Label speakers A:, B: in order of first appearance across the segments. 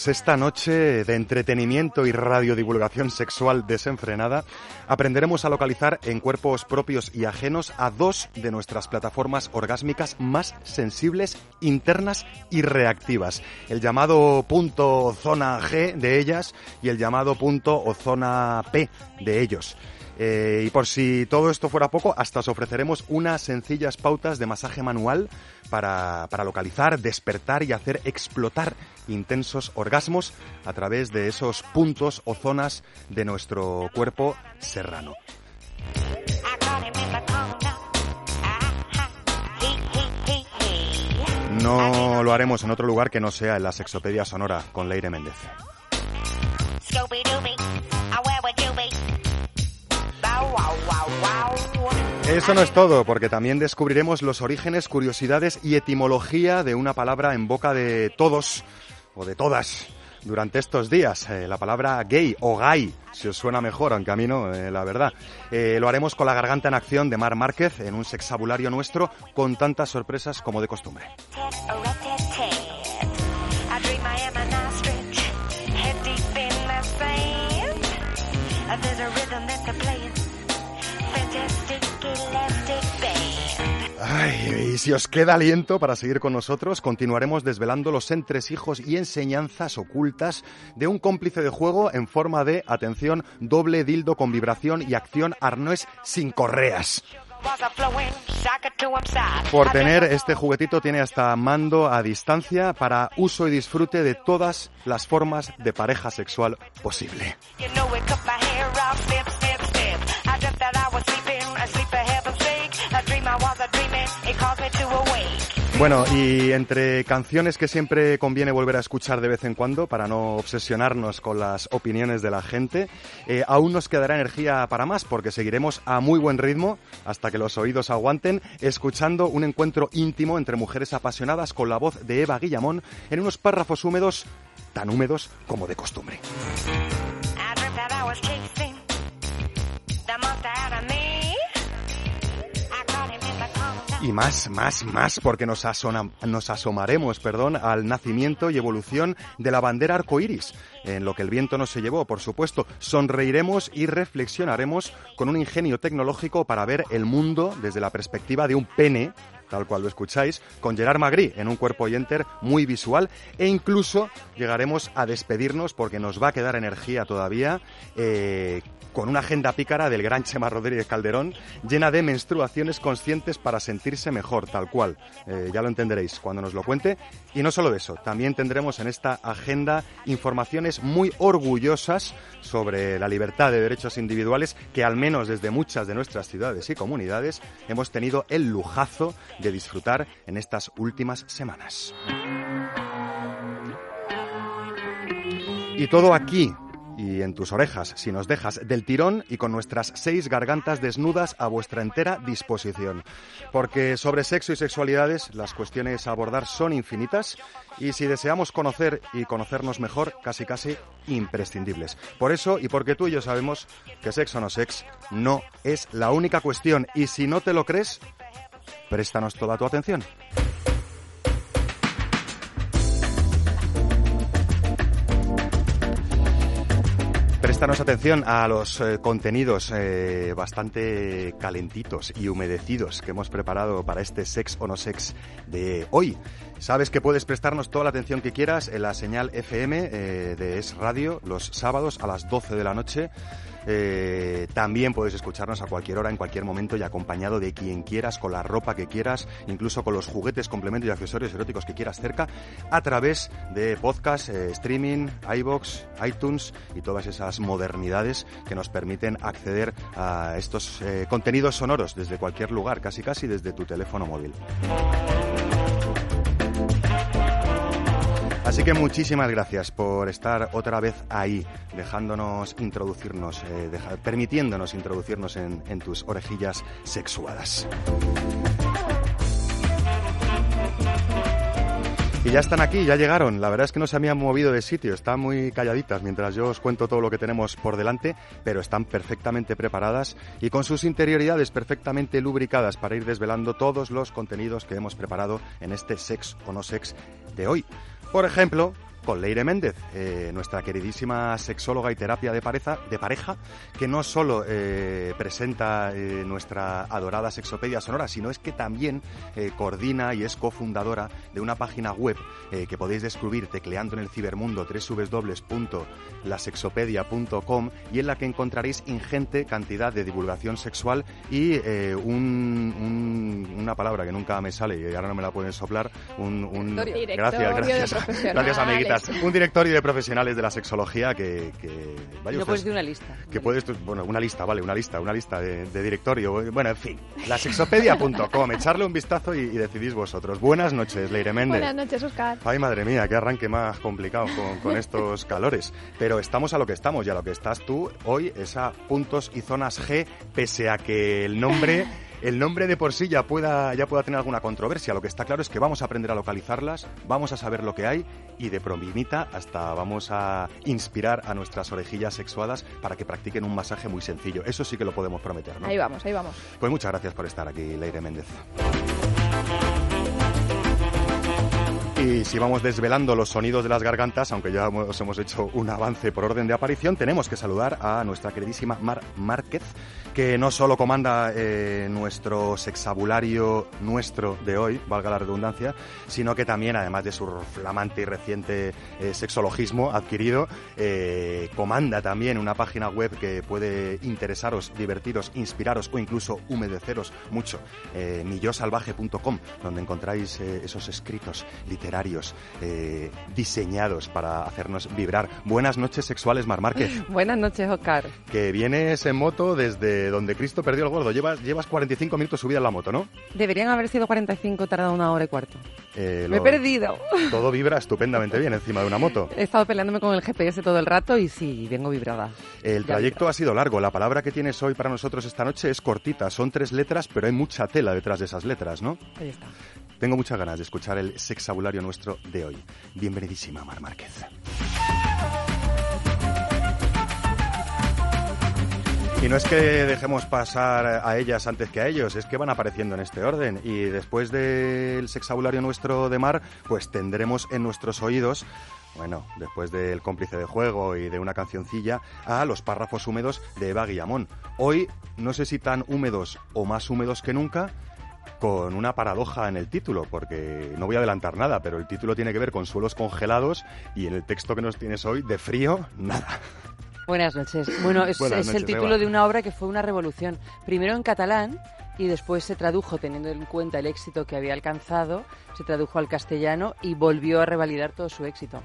A: Pues esta noche de entretenimiento y radiodivulgación sexual desenfrenada aprenderemos a localizar en cuerpos propios y ajenos a dos de nuestras plataformas orgásmicas más sensibles, internas y reactivas. El llamado punto zona G de ellas y el llamado punto o zona P de ellos. Eh, y por si todo esto fuera poco, hasta os ofreceremos unas sencillas pautas de masaje manual para, para localizar, despertar y hacer explotar intensos orgasmos a través de esos puntos o zonas de nuestro cuerpo serrano. No lo haremos en otro lugar que no sea en la Sexopedia Sonora con Leire Méndez. Eso no es todo, porque también descubriremos los orígenes, curiosidades y etimología de una palabra en boca de todos o de todas durante estos días. Eh, la palabra gay o gay, si os suena mejor, aunque a mí no, eh, la verdad. Eh, lo haremos con la garganta en acción de Mar Márquez en un sexabulario nuestro con tantas sorpresas como de costumbre. Si os queda aliento para seguir con nosotros, continuaremos desvelando los entresijos y enseñanzas ocultas de un cómplice de juego en forma de, atención, doble dildo con vibración y acción arnés sin correas. Por tener este juguetito tiene hasta mando a distancia para uso y disfrute de todas las formas de pareja sexual posible. Bueno, y entre canciones que siempre conviene volver a escuchar de vez en cuando para no obsesionarnos con las opiniones de la gente, eh, aún nos quedará energía para más porque seguiremos a muy buen ritmo hasta que los oídos aguanten escuchando un encuentro íntimo entre mujeres apasionadas con la voz de Eva Guillamón en unos párrafos húmedos, tan húmedos como de costumbre. Y más, más, más, porque nos, nos asomaremos perdón, al nacimiento y evolución de la bandera arcoíris, en lo que el viento no se llevó, por supuesto. Sonreiremos y reflexionaremos con un ingenio tecnológico para ver el mundo desde la perspectiva de un pene, tal cual lo escucháis, con Gerard Magri en un cuerpo y enter muy visual, e incluso llegaremos a despedirnos porque nos va a quedar energía todavía. eh, con una agenda pícara del gran Chema Rodríguez Calderón, llena de menstruaciones conscientes para sentirse mejor, tal cual. Eh, ya lo entenderéis cuando nos lo cuente. Y no solo eso, también tendremos en esta agenda informaciones muy orgullosas sobre la libertad de derechos individuales que al menos desde muchas de nuestras ciudades y comunidades hemos tenido el lujazo de disfrutar en estas últimas semanas. Y todo aquí y en tus orejas, si nos dejas del tirón y con nuestras seis gargantas desnudas a vuestra entera disposición. Porque sobre sexo y sexualidades las cuestiones a abordar son infinitas y si deseamos conocer y conocernos mejor, casi casi imprescindibles. Por eso y porque tú y yo sabemos que sexo no sex no es la única cuestión y si no te lo crees, préstanos toda tu atención. Préstanos atención a los eh, contenidos eh, bastante calentitos y humedecidos que hemos preparado para este sex o no sex de hoy. Sabes que puedes prestarnos toda la atención que quieras en la señal FM eh, de Es Radio los sábados a las 12 de la noche Eh, también puedes escucharnos a cualquier hora, en cualquier momento y acompañado de quien quieras, con la ropa que quieras, incluso con los juguetes, complementos y accesorios eróticos que quieras cerca, a través de podcast, eh, streaming, iBox, iTunes y todas esas modernidades que nos permiten acceder a estos eh, contenidos sonoros desde cualquier lugar, casi casi desde tu teléfono móvil. Así que muchísimas gracias por estar otra vez ahí, dejándonos introducirnos, eh, permitiéndonos introducirnos en, en tus orejillas sexuadas. Y ya están aquí, ya llegaron. La verdad es que no se han movido de sitio, están muy calladitas mientras yo os cuento todo lo que tenemos por delante, pero están perfectamente preparadas y con sus interioridades perfectamente lubricadas para ir desvelando todos los contenidos que hemos preparado en este Sex o No Sex de hoy. Por ejemplo, con Leire Méndez, eh, nuestra queridísima sexóloga y terapia de pareja, de pareja que no solo eh, presenta eh, nuestra adorada Sexopedia Sonora, sino es que también coordina y es cofundadora de una página web que podéis descubrir tecleando en el cibermundo www.lasexopedia.com y en la que encontraréis ingente cantidad de divulgación sexual y un- un- una palabra que nunca me sale y ahora no me la pueden soplar, un, un- gracias,
B: de
A: gracias,
B: profesionales.
A: Un directorio de profesionales de la sexología que, que vaya
C: No puedes de una lista.
A: que puedes, bueno, una lista, vale, una lista, una lista de, de directorio. Bueno, en fin, la sexopedia.com, echarle un vistazo y, y decidís vosotros. Buenas noches, Leire Méndez.
B: Buenas noches, Oscar.
A: Ay, madre mía, qué arranque más complicado con, con estos calores. Pero estamos a lo que estamos y a lo que estás tú hoy es a puntos y zonas G, pese a que el nombre... El nombre de por sí ya pueda, ya pueda tener alguna controversia. Lo que está claro es que vamos a aprender a localizarlas, vamos a saber lo que hay y de promimita hasta vamos a inspirar a nuestras orejillas sexuadas para que practiquen un masaje muy sencillo. Eso sí que lo podemos prometer, ¿no?
B: Ahí vamos, ahí vamos.
A: Pues muchas gracias por estar aquí, Leire Méndez. Y si vamos desvelando los sonidos de las gargantas, aunque ya os hemos hecho un avance por orden de aparición, tenemos que saludar a nuestra queridísima Mar Márquez, que no solo comanda eh, nuestro sexabulario nuestro de hoy, valga la redundancia, sino que también, además de su flamante y reciente eh, sexologismo adquirido, eh, comanda también una página web que puede interesaros, divertiros, inspiraros o incluso humedeceros mucho, millosalvaje.com, donde encontráis esos escritos literarios eh, diseñados para hacernos vibrar. Buenas noches sexuales, Mar Márquez,
C: Buenas noches, Oscar.
A: que vienes en moto desde donde Cristo perdió el gordo. Llevas, llevas 45 minutos subida en la moto, ¿no?
C: Deberían haber sido 45, tardado una hora y cuarto.
A: Eh,
C: Me he
A: lo-
C: perdido.
A: Todo vibra estupendamente bien encima de una moto.
C: He estado peleándome con el GPS todo el rato y sí, vengo vibrada.
A: El
C: Ya
A: trayecto ha sido largo. La palabra que tienes hoy para nosotros esta noche es cortita. Son tres letras, pero hay mucha tela detrás de esas letras, ¿no?
C: Ahí está.
A: Tengo muchas ganas de escuchar el sexabulario nuestro de hoy. Bienvenidísima, Mar Márquez. Y no es que dejemos pasar a ellas antes que a ellos, es que van apareciendo en este orden. Y después del sexabulario nuestro de Mar, pues tendremos en nuestros oídos, bueno, después del cómplice de juego y de una cancioncilla, a los párrafos húmedos de Eva Guillamón. Hoy, no sé si tan húmedos o más húmedos que nunca, con una paradoja en el título, porque no voy a adelantar nada, pero el título tiene que ver con suelos congelados y en el texto que nos tienes hoy, de frío, nada.
C: Buenas noches. Bueno, es,
A: Buenas
C: es
A: noches,
C: el título
A: Eva.
C: de una obra que fue una revolución. Primero en catalán y después se tradujo, teniendo en cuenta el éxito que había alcanzado, se tradujo al castellano y volvió a revalidar todo su éxito.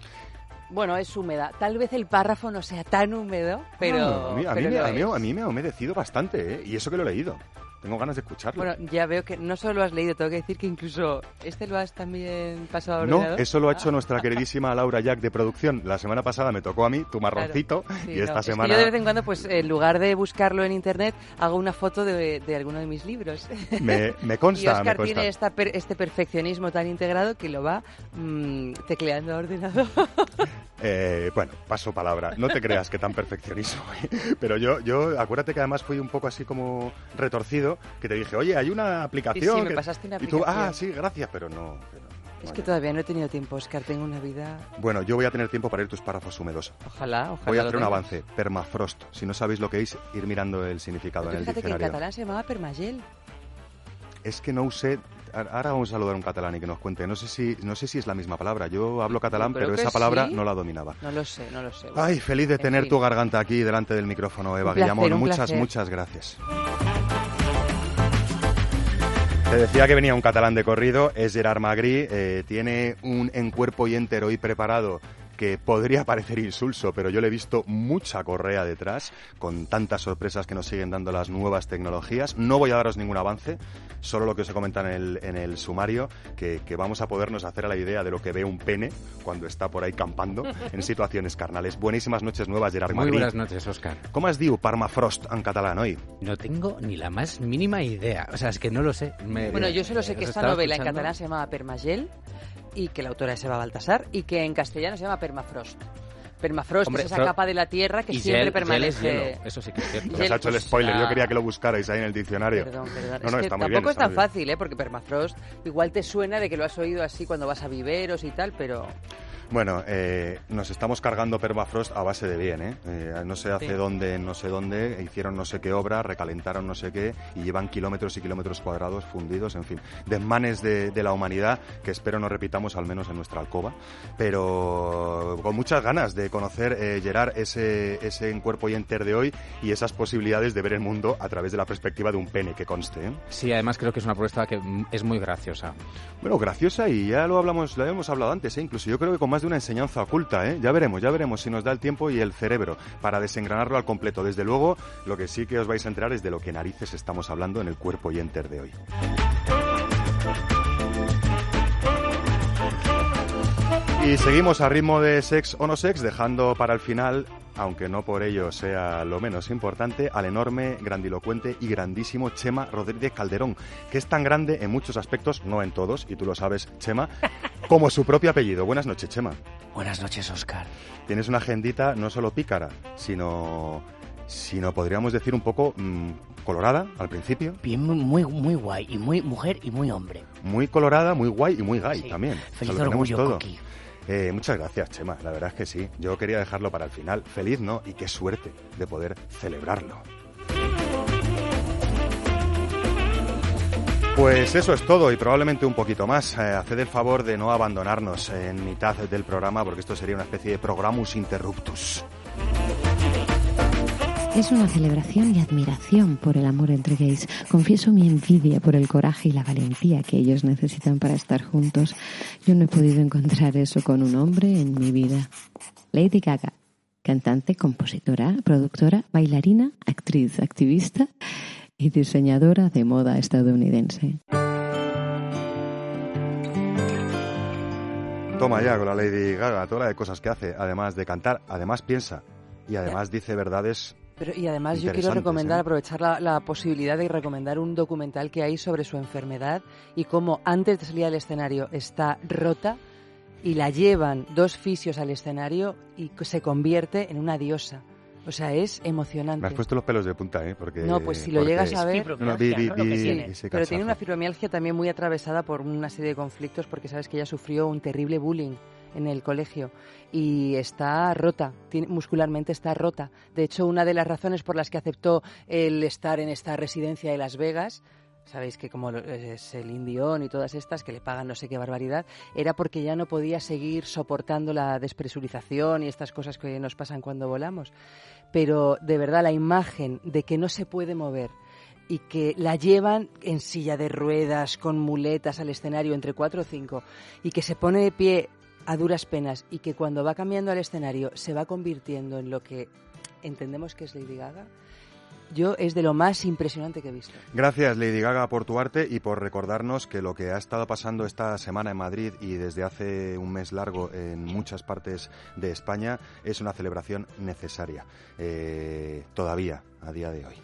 C: Bueno, es húmeda. Tal vez el párrafo no sea tan húmedo, pero...
A: No, a, mí,
C: pero
A: a mí me ha humedecido bastante, ¿eh? y eso que lo he leído. Tengo ganas de escucharlo.
C: Bueno, ya veo que no solo lo has leído, tengo que decir que incluso este lo has también pasado a
A: no,
C: ordenador.
A: eso lo ha hecho
C: Ah.
A: nuestra queridísima Laura Jack de producción. La semana pasada me tocó a mí, tu marroncito,
C: Claro, sí,
A: y esta
C: no, es que
A: semana...
C: yo de vez en cuando, pues en lugar de buscarlo en internet, hago una foto de, de alguno de mis libros.
A: Me, me
C: y
A: consta, me
C: Oscar
A: consta.
C: tiene esta per- este perfeccionismo tan integrado que lo va mm, tecleando a ordenador.
A: Eh, bueno, paso palabra. No te creas que tan perfeccionismo. Pero yo, yo, acuérdate que además fui un poco así como retorcido, que te dije, oye, hay una aplicación.
C: Sí, sí, me
A: que-".
C: pasaste una
A: Y tú, ah,
C: aplicación.
A: sí, gracias, pero no. pero
C: es que todavía no he tenido tiempo, Oscar. Tengo una vida.
A: Bueno, yo voy a tener tiempo para ir tus párrafos húmedos.
C: Ojalá, ojalá.
A: Voy a hacer un avance. Permafrost. Si no sabéis lo que es, ir mirando el significado en el
C: fíjate que en
A: diccionario.
C: catalán se llamaba permagel.
A: Es que no usé ahora vamos a saludar a un catalán y que nos cuente. No sé si, no sé si es la misma palabra. Yo hablo catalán,
C: creo
A: pero esa palabra
C: sí.
A: no la dominaba.
C: No lo sé, no lo sé.
A: Ay, feliz de
C: En
A: tener
C: fin.
A: tu garganta aquí delante del micrófono, Eva
C: Un placer,
A: Guillamón.
C: un
A: Muchas,
C: placer.
A: muchas gracias. Decía que venía un catalán de corrido, es Gerard Magri, eh, tiene un en cuerpo y entero hoy preparado que podría parecer insulso, pero yo le he visto mucha correa detrás, con tantas sorpresas que nos siguen dando las nuevas tecnologías. No voy a daros ningún avance, solo lo que os he comentado en el, en el sumario, que, que vamos a podernos hacer a la idea de lo que ve un pene cuando está por ahí campando en situaciones carnales. Buenísimas noches nuevas, Gerard
B: Muy buenas noches, Oscar.
A: Com es diu Parmafrost en catalán hoy?
B: No tengo ni la más mínima idea. O sea, es que no lo sé. Me-
C: Bueno, yo solo sé que esta novela en
B: escuchando.
C: catalán se llama Permagel y que la autora es Eva Baltasar y que en castellano se llama Permafrost. Permafrost
B: Hombre,
C: es esa capa de la tierra que
B: y
C: siempre
B: gel- gel es
C: permanece.
B: hielo. Eso sí que es cierto.
A: Ha hecho el
C: pues,
A: spoiler, yo
C: ah,
A: quería que lo buscarais ahí en el diccionario.
C: Perdón, perdón.
A: No,
C: es
A: no,
C: que
A: está muy
C: tampoco
A: bien
C: es tan fácil, ¿eh? Porque permafrost igual te suena de que lo has oído así cuando vas a viveros y tal, pero
A: Bueno, eh, nos estamos cargando Permafrost a base de bien, ¿eh? Eh, no sé hace
C: Sí.
A: dónde, no sé dónde, hicieron no sé qué obra, recalentaron no sé qué y llevan kilómetros y kilómetros cuadrados fundidos, en fin, desmanes de, de la humanidad que espero no repitamos al menos en nuestra alcoba, pero con muchas ganas de conocer, eh, Gerard, ese, ese en cuerpo y enter de hoy y esas posibilidades de ver el mundo a través de la perspectiva de un pene, que conste, ¿eh?
B: Sí, además creo que es una propuesta que es muy graciosa.
A: Bueno, graciosa y ya lo hablamos, lo hemos hablado antes, ¿eh? incluso yo creo que con más de una enseñanza oculta, ¿eh? Ya veremos, ya veremos si nos da el tiempo y el cerebro para desengranarlo al completo. Desde luego, lo que sí que os vais a enterar es de lo que narices estamos hablando en el cuerpo y enter de hoy. Y seguimos a ritmo de sex o no sex, dejando para el final, aunque no por ello sea lo menos importante, al enorme, grandilocuente y grandísimo Chema Rodríguez Calderón, que es tan grande en muchos aspectos, no en todos, y tú lo sabes, Chema, como su propio apellido. Buenas noches, Chema.
D: Buenas noches, Oscar.
A: Tienes una agendita no solo pícara, sino, sino podríamos decir un poco mm, colorada al principio,
D: Bien, muy, muy guay. Y muy mujer y muy hombre.
A: muy colorada, muy guay y muy gay
D: Sí.
A: también. O sea,
D: Feliz orgullo. Coqui.
A: Eh, muchas gracias, Chema. La verdad es que sí. Yo quería dejarlo para el final. Feliz, ¿no? Y qué suerte de poder celebrarlo. Pues eso es todo y probablemente un poquito más. Eh, haced el favor de no abandonarnos en mitad del programa porque esto sería una especie de programus interruptus.
E: Es una celebración y admiración por el amor entre gays. Confieso mi envidia por el coraje y la valentía que ellos necesitan para estar juntos. Yo no he podido encontrar eso con un hombre en mi vida. Lady Gaga, cantante, compositora, productora, bailarina, actriz, activista y diseñadora de moda estadounidense.
A: Toma ya con la Lady Gaga, toda la de cosas que hace, además de cantar, además piensa y además dice verdades.
C: Pero, y además yo quiero recomendar,
A: ¿eh?
C: aprovechar la, la posibilidad de recomendar un documental que hay sobre su enfermedad y cómo antes de salir al escenario está rota y la llevan dos fisios al escenario y se convierte en una diosa. O sea, es emocionante.
A: Me has puesto los pelos de punta, ¿eh? Porque,
C: No, pues si lo llegas a ver...
A: No, no, vi- vi-
C: Pero tiene una fibromialgia también muy atravesada por una serie de conflictos porque sabes que ella sufrió un terrible bullying en el colegio y está rota, muscularmente está rota. De hecho, una de las razones por las que aceptó el estar en esta residencia de Las Vegas, sabéis que como es el Indión y todas estas que le pagan no sé qué barbaridad, era porque ya no podía seguir soportando la despresurización y estas cosas que nos pasan cuando volamos. Pero de verdad la imagen de que no se puede mover, y que la llevan en silla de ruedas, con muletas al escenario entre cuatro o cinco, y que se pone de pie a duras penas y que cuando va cambiando al escenario se va convirtiendo en lo que entendemos que es Lady Gaga, yo es de lo más impresionante que he visto.
A: Gracias, Lady Gaga, por tu arte y por recordarnos que lo que ha estado pasando esta semana en Madrid y desde hace un mes largo en muchas partes de España es una celebración necesaria, eh, todavía, a día de hoy.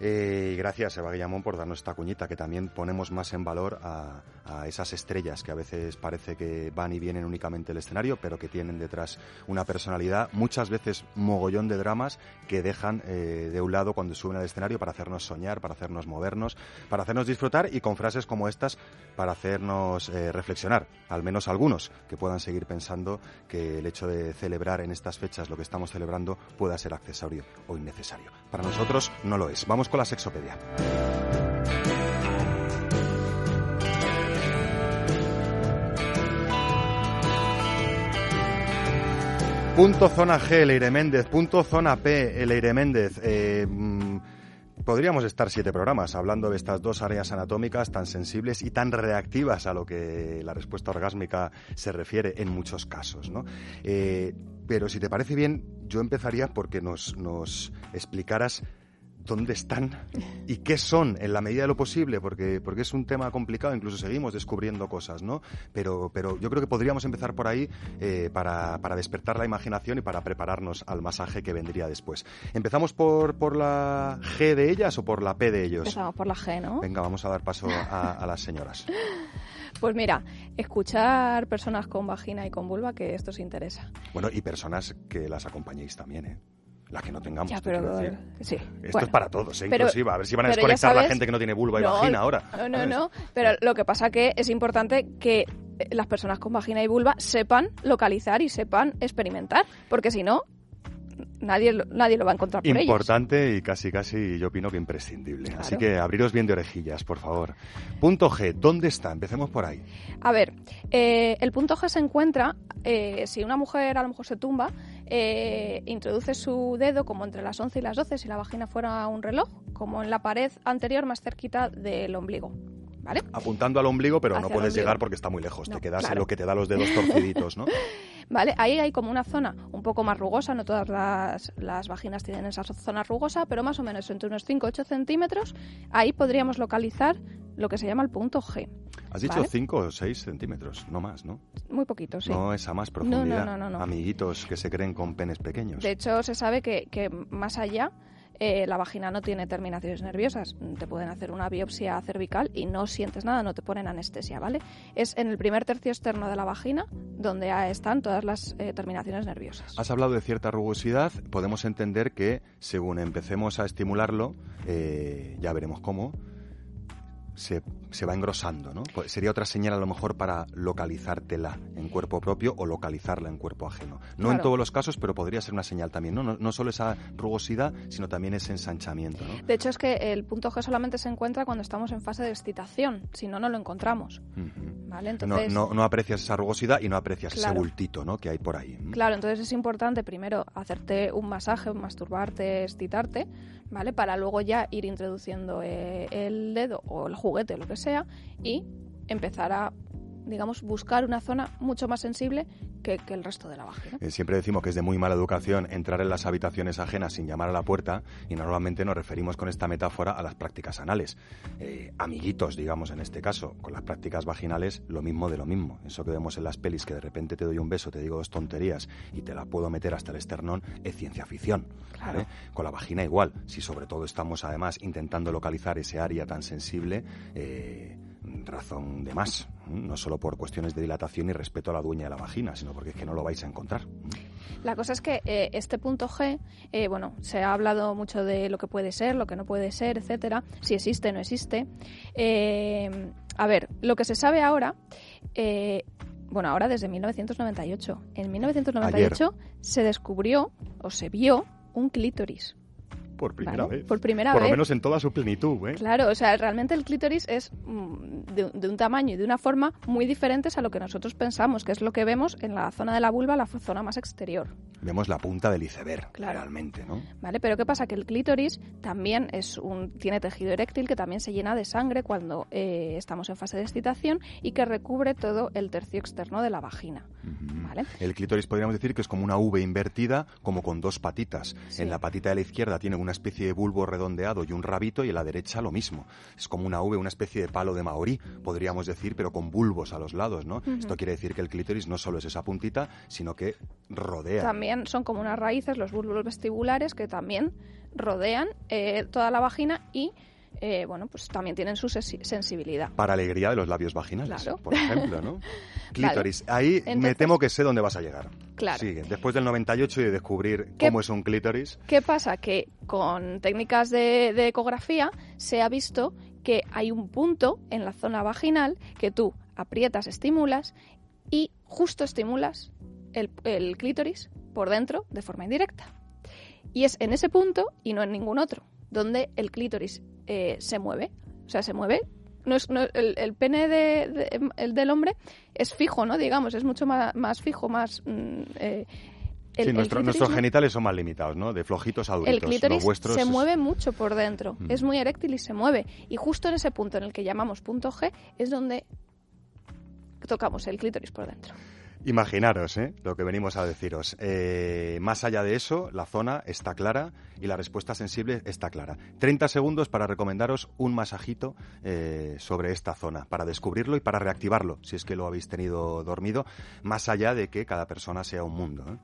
A: Eh, y gracias, Eva Guillamón, por darnos esta cuñita, que también ponemos más en valor a, esas estrellas que a veces parece que van y vienen únicamente el escenario, pero que tienen detrás una personalidad, muchas veces mogollón de dramas que dejan eh, de un lado cuando suben al escenario para hacernos soñar, para hacernos movernos, para hacernos disfrutar y con frases como estas para hacernos eh, reflexionar, al menos algunos, que puedan seguir pensando que el hecho de celebrar en estas fechas lo que estamos celebrando pueda ser accesorio o innecesario. Para nosotros no lo es. Vamos con la sexopedia. Punto zona G, Leire Méndez. Punto zona P, Leire Méndez. Eh, mm, podríamos estar siete programas hablando de estas dos áreas anatómicas tan sensibles y tan reactivas a lo que la respuesta orgásmica se refiere en muchos casos. ¿no? Eh, pero si te parece bien, yo empezaría porque nos, nos explicaras dónde están y qué son en la medida de lo posible, porque, porque es un tema complicado, incluso seguimos descubriendo cosas, ¿no? Pero, pero yo creo que podríamos empezar por ahí eh, para, para despertar la imaginación y para prepararnos al masaje que vendría después. ¿Empezamos por, por la G de ellas o por la P de ellos?
F: Empezamos por la G, ¿no?
A: Venga, vamos a dar paso a, a las señoras.
F: Pues mira, escuchar personas con vagina y con vulva, que esto os interesa.
A: Bueno, y personas que las acompañéis también, ¿eh? La que no tengamos.
F: Ya, pero sí.
A: Esto
F: bueno.
A: es para todos, ¿eh?
F: Pero-
A: inclusiva. A ver si van a desconectar la
F: sabes-
A: gente que no tiene vulva y
F: No,
A: vagina ahora.
F: No, no, no. Pero lo que pasa que es importante que eh, las personas con vagina y vulva sepan localizar y sepan experimentar, porque si no, nadie, lo- nadie lo va a encontrar por ellos.
A: Importante y casi, casi yo opino que imprescindible. Así que abriros bien de orejillas, por favor. Punto G, ¿dónde está? Empecemos por ahí.
F: A ver, eh, el punto G se encuentra, eh, si una mujer a lo mejor se tumba, eh, introduce su dedo como entre las 11 y las 12, si la vagina fuera un reloj, como en la pared anterior más cerquita del ombligo. ¿Vale?
A: Apuntando al ombligo, pero no
F: Hacia
A: puedes llegar porque está muy lejos.
F: No,
A: Te quedas en lo que te da los dedos torciditos, ¿no?
F: ¿Vale? Ahí hay como una zona un poco más rugosa, no todas las, las vaginas tienen esa zona rugosa, pero más o menos entre unos 5-8 centímetros, ahí podríamos localizar lo que se llama el punto G.
A: Has dicho
F: ¿Vale?
A: 5 o 6 centímetros, no más, ¿no?
F: Muy poquito, sí.
A: No esa más
F: no,
A: profundidad.
F: no, no, no.
A: Amiguitos que se creen con penes pequeños.
F: De hecho, se sabe que, que más allá eh, la vagina no tiene terminaciones nerviosas. Te pueden hacer una biopsia cervical y no sientes nada, no te ponen anestesia, ¿vale? Es en el primer tercio externo de la vagina donde están todas las eh, terminaciones nerviosas.
A: Has hablado de cierta rugosidad. Podemos entender que según empecemos a estimularlo, eh, ya veremos cómo, se, se va engrosando, ¿no? Pues sería otra señal a lo mejor para localizártela en cuerpo propio o localizarla en cuerpo ajeno. No en todos los casos, pero podría ser una señal también, ¿no? No, no solo esa rugosidad, sino también ese ensanchamiento, ¿no?
F: De hecho, es que el punto G solamente se encuentra cuando estamos en fase de excitación, si no, no lo encontramos. Entonces,
A: no, no aprecias esa rugosidad y no aprecias ese
F: Claro.
A: bultito, ¿no? Que hay por ahí.
F: Claro, entonces es importante primero hacerte un masaje, masturbarte, excitarte, ¿vale? Para luego ya ir introduciendo eh, el dedo o el juguete, lo que sea, y empezar a, digamos, buscar una zona mucho más sensible que, que el resto de la vagina.
A: Eh, Siempre decimos que es de muy mala educación entrar en las habitaciones ajenas sin llamar a la puerta y normalmente nos referimos con esta metáfora a las prácticas anales. Eh, amiguitos, digamos en este caso, con las prácticas vaginales lo mismo de lo mismo. Eso que vemos en las pelis que de repente te doy un beso, te digo dos tonterías y te la puedo meter hasta el esternón, es ciencia ficción. ¿vale? Con la vagina igual. Si sobre todo estamos además intentando localizar ese área tan sensible, eh, razón de más. No solo por cuestiones de dilatación y respeto a la dueña de la vagina, sino porque es que no lo vais a encontrar.
F: La cosa es que eh, este punto G, eh, bueno, se ha hablado mucho de lo que puede ser, lo que no puede ser, etcétera, si existe no existe. Eh, a ver, lo que se sabe ahora, eh, bueno, ahora desde 1998. En 1998 se descubrió o se vio un clítoris.
A: Por primera
F: ¿vale?
A: vez.
F: Por primera
A: Por
F: vez.
A: lo menos en toda su plenitud, ¿eh?
F: Claro, o sea, realmente el clítoris es mm, de, de un tamaño y de una forma muy diferentes a lo que nosotros pensamos, que es lo que vemos en la zona de la vulva, la zona más exterior.
A: Vemos la punta del iceberg,
F: Claro.
A: realmente, ¿no?
F: ¿Vale? Pero ¿qué pasa? Que el clítoris también es un, tiene tejido eréctil que también se llena de sangre cuando eh, estamos en fase de excitación y que recubre todo el tercio externo de la vagina.
A: El clítoris podríamos decir que es como una V invertida, como con dos patitas.
F: Sí.
A: En la patita de la izquierda tiene una especie de bulbo redondeado y un rabito, y en la derecha lo mismo. Es como una V, una especie de palo de maorí, podríamos decir, pero con bulbos a los lados, ¿no? Esto quiere decir que el clítoris no solo es esa puntita, sino que rodea.
F: También son como unas raíces, los bulbos vestibulares, que también rodean eh, toda la vagina y, eh, bueno, pues también tienen su sensi- sensibilidad.
A: Para alegría de los labios vaginales,
F: Claro.
A: por ejemplo, ¿no? Clítoris. Ahí me temo que sé dónde vas a llegar.
F: Claro.
A: Sigue. Después del 98 y de descubrir
F: ¿Qué-
A: cómo es un clítoris,
F: ¿Qué pasa? Que con técnicas de, de ecografía se ha visto que hay un punto en la zona vaginal que tú aprietas, estimulas y justo estimulas el, el clítoris por dentro de forma indirecta. Y es en ese punto y no en ningún otro donde el clítoris eh, se mueve. O sea, se mueve. No es, no- el, el pene de- de- el del hombre es fijo, ¿no? Digamos, es mucho más, más fijo, más... mm, eh, el,
A: sí,
F: el
A: nuestro- nuestros genitales son más limitados, ¿no? De flojitos a duritos.
F: el clítoris
A: vuestros
F: se mueve mucho por dentro,
A: Mm.
F: es muy eréctil y se mueve. Y justo en ese punto en el que llamamos punto G es donde tocamos el clítoris por dentro.
A: Imaginaros ¿eh? lo que venimos a deciros. Eh, más allá de eso, la zona está clara y la respuesta sensible está clara. 30 segundos para recomendaros un masajito eh, sobre esta zona, para descubrirlo y para reactivarlo, si es que lo habéis tenido dormido, más allá de que cada persona sea un mundo.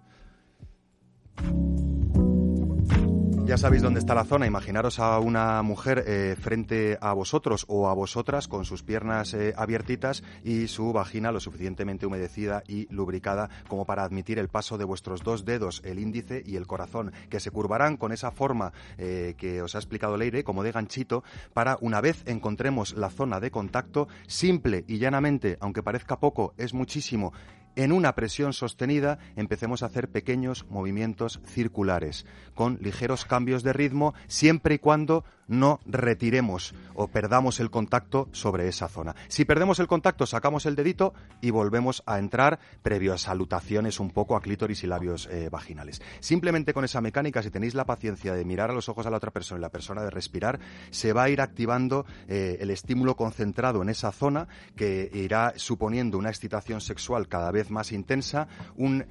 A: Ya sabéis dónde está la zona. Imaginaros a una mujer eh, frente a vosotros o a vosotras con sus piernas eh, abiertitas y su vagina lo suficientemente humedecida y lubricada como para admitir el paso de vuestros dos dedos, el índice y el corazón, que se curvarán con esa forma eh, que os ha explicado Leire, como de ganchito, para una vez encontremos la zona de contacto, simple y llanamente, aunque parezca poco, es muchísimo, en una presión sostenida empecemos a hacer pequeños movimientos circulares con ligeros cambios de ritmo siempre y cuando no retiremos o perdamos el contacto sobre esa zona. Si perdemos el contacto sacamos el dedito y volvemos a entrar previo a salutaciones un poco a clítoris y labios eh, vaginales. Simplemente con esa mecánica, si tenéis la paciencia de mirar a los ojos a la otra persona y la persona de respirar, se va a ir activando eh, el estímulo concentrado en esa zona que irá suponiendo una excitación sexual cada vez más intensa, un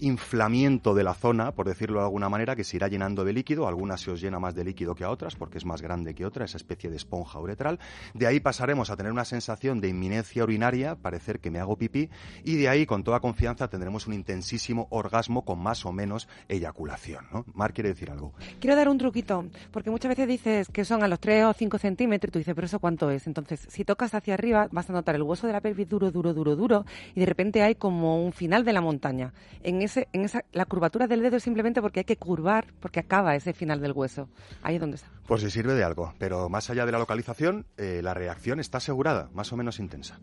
A: inflamiento de la zona, por decirlo de alguna manera, que se irá llenando de líquido. Algunas se os llena más de líquido que a otras, porque es más grande que otra, esa especie de esponja uretral. De ahí pasaremos a tener una sensación de inminencia urinaria, parecer que me hago pipí, y de ahí, con toda confianza, tendremos un intensísimo orgasmo con más o menos eyaculación. ¿no? Mar quiere decir algo.
G: Quiero dar un truquito, porque muchas veces dices que son a los 3 o 5 centímetros y tú dices, pero ¿eso cuánto es? Entonces, si tocas hacia arriba, vas a notar el hueso de la pelvis duro, duro, duro, duro, y de repente hay como un final de la montaña. En ese, en esa, la curvatura del dedo es simplemente porque hay que curvar, porque acaba ese final del hueso. Ahí es donde está.
A: Por si sirve de algo, pero más allá de la localización, eh, la reacción está asegurada, más o menos intensa.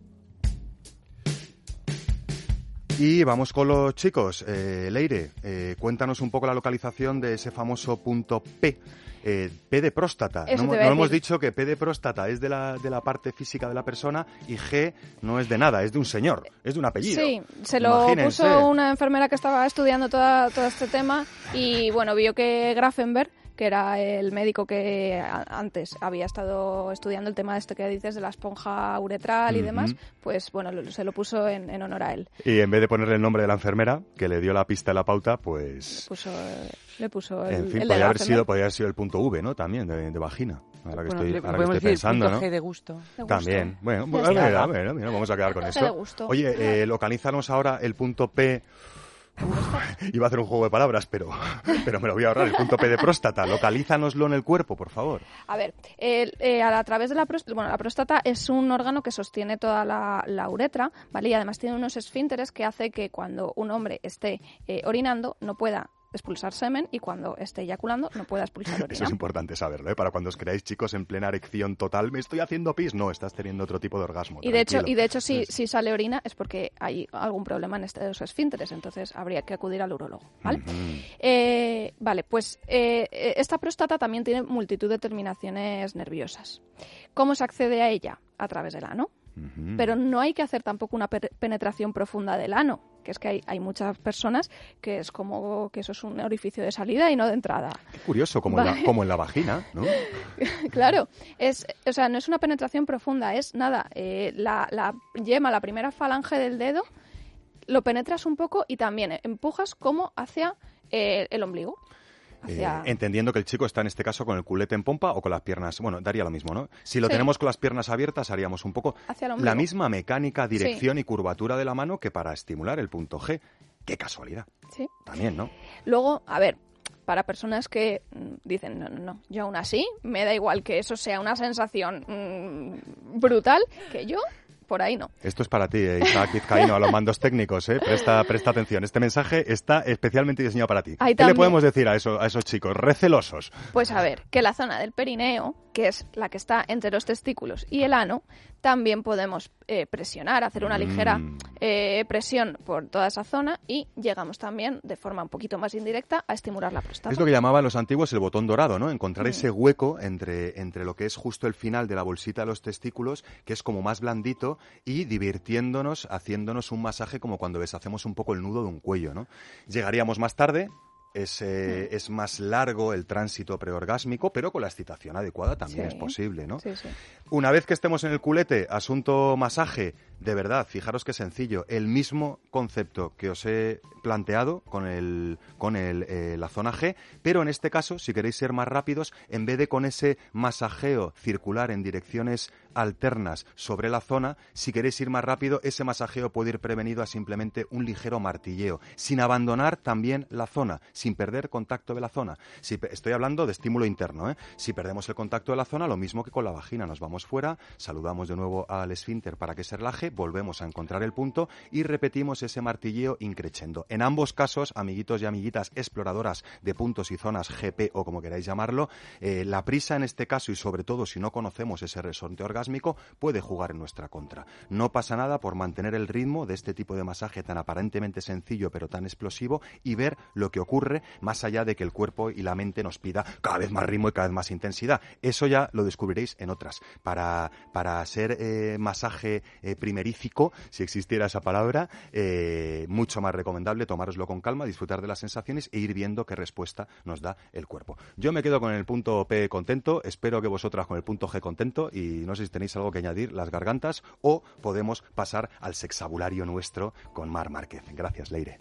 A: Y vamos con los chicos. Eh, Leire, eh, cuéntanos un poco la localización de ese famoso punto P. Eh, P de próstata.
F: Eso
A: no hemos- no dicho que P de próstata es de la, de la parte física de la persona y G no es de nada, es de un señor, es de un apellido.
F: Sí, se lo
A: Imagínense.
F: puso una enfermera que estaba estudiando toda, todo este tema y bueno, vio que Grafenberg, que era el médico que antes había estado estudiando el tema de esto que dices de la esponja uretral y demás, pues bueno, lo- se lo puso en, en honor a él.
A: Y en vez de ponerle el nombre de la enfermera, que le dio la pista y la pauta, pues...
F: Puso, eh, le puso el,
A: En fin,
F: el
A: podría haber, sido, podría haber sido el punto V, ¿no? También, de, de vagina. Ahora que
C: Bueno,
A: estoy, ahora que estoy
C: decir
A: pensando, ¿no?
C: G de gusto.
F: De gusto.
A: También. Bueno,
F: está.
A: mira, mira, mira, vamos a quedar con eso.
F: de gusto.
A: Oye, eh, localízanos ahora el punto P. Iba a hacer un juego de palabras, pero, pero me lo voy a ahorrar. El punto P de próstata. Localízanoslo en el cuerpo, por favor.
F: A ver, eh, a, a través de la próstata, bueno, la próstata es un órgano que sostiene toda la, la uretra, ¿vale? Y además tiene unos esfínteres que hace que cuando un hombre esté eh, orinando no pueda expulsar semen y cuando esté eyaculando no pueda expulsar
A: Eso
F: orina.
A: es importante saberlo, ¿eh? Para cuando os creáis chicos en plena erección total, me estoy haciendo pis. No, estás teniendo otro tipo de orgasmo.
F: Y de hecho, y de hecho si,
A: Es-
F: si sale orina es porque hay algún problema en estos esfínteres, entonces habría que acudir al urólogo, ¿vale? Eh, vale, pues eh, esta próstata también tiene multitud de terminaciones nerviosas. ¿Cómo se accede a ella? A través del ano. Pero no hay que hacer tampoco una penetración profunda del ano, que es que hay, hay muchas personas que es como que eso es un orificio de salida y no de entrada.
A: Qué curioso, como, en la, como en la vagina, ¿no?
F: claro, es, o sea, no es una penetración profunda, es nada, eh, la, la yema, la primera falange del dedo, lo penetras un poco y también empujas como hacia eh, el ombligo. Hacia...
A: Eh, entendiendo que el chico está en este caso con el culete en pompa o con las piernas, bueno, daría lo mismo, ¿no? Si lo
F: Sí.
A: tenemos con las piernas abiertas, haríamos un poco la misma mecánica, dirección y curvatura de la mano que para estimular el punto G. Qué casualidad.
F: Sí.
A: También, ¿no?
F: Luego, a ver, para personas que mm, dicen, no, no, no, yo aún así, me da igual que eso sea una sensación mm, brutal, que yo, por ahí no.
A: Esto es para ti, eh, Isaac Vizcaíno, a los mandos técnicos, ¿eh? Presta, presta atención. Este mensaje está especialmente diseñado para ti.
F: Ahí
A: ¿Qué le
F: también.
A: podemos decir a, eso, a esos chicos recelosos?
F: Pues a ver, que la zona del perineo que es la que está entre los testículos y el ano, también podemos eh, presionar, hacer una ligera
A: Mm.
F: eh, presión por toda esa zona y llegamos también de forma un poquito más indirecta a estimular la próstata.
A: Es lo que llamaban los antiguos el botón dorado, ¿no? Encontrar
F: Mm.
A: ese hueco entre, entre lo que es justo el final de la bolsita de los testículos, que es como más blandito, y divirtiéndonos, haciéndonos un masaje como cuando deshacemos un poco el nudo de un cuello, ¿no? Llegaríamos más tarde. Es, eh,
F: Mm.
A: es más largo el tránsito preorgásmico, pero con la excitación adecuada también
F: Sí.
A: es posible, ¿no?
F: Sí, sí.
A: Una vez que estemos en el culete, asunto masaje, de verdad, fijaros qué sencillo. El mismo concepto que os he planteado con, el, con el, eh, la zona G, pero en este caso, si queréis ser más rápidos, en vez de con ese masajeo circular en direcciones alternas sobre la zona, si queréis ir más rápido, ese masajeo puede ir prevenido a simplemente un ligero martilleo, sin abandonar también la zona, sin perder contacto de la zona. Si, estoy hablando de estímulo interno, ¿eh? Si perdemos el contacto de la zona, lo mismo que con la vagina, nos vamos fuera, saludamos de nuevo al esfínter para que se relaje, volvemos a encontrar el punto y repetimos ese martilleo increchendo. En ambos casos, amiguitos y amiguitas exploradoras de puntos y zonas GP o como queráis llamarlo, eh, la prisa en este caso y sobre todo si no conocemos ese resorte puede jugar en nuestra contra. No pasa nada por mantener el ritmo de este tipo de masaje tan aparentemente sencillo pero tan explosivo y ver lo que ocurre más allá de que el cuerpo y la mente nos pida cada vez más ritmo y cada vez más intensidad. Eso ya lo descubriréis en otras. Para, para ser eh, masaje eh, primerífico, si existiera esa palabra, eh, mucho más recomendable tomároslo con calma, disfrutar de las sensaciones e ir viendo qué respuesta nos da el cuerpo. Yo me quedo con el punto P contento, espero que vosotras con el punto G contento y no sé si tenéis algo que añadir, las gargantas, o podemos pasar al sexabulario nuestro con Mar Márquez. Gracias, Leire.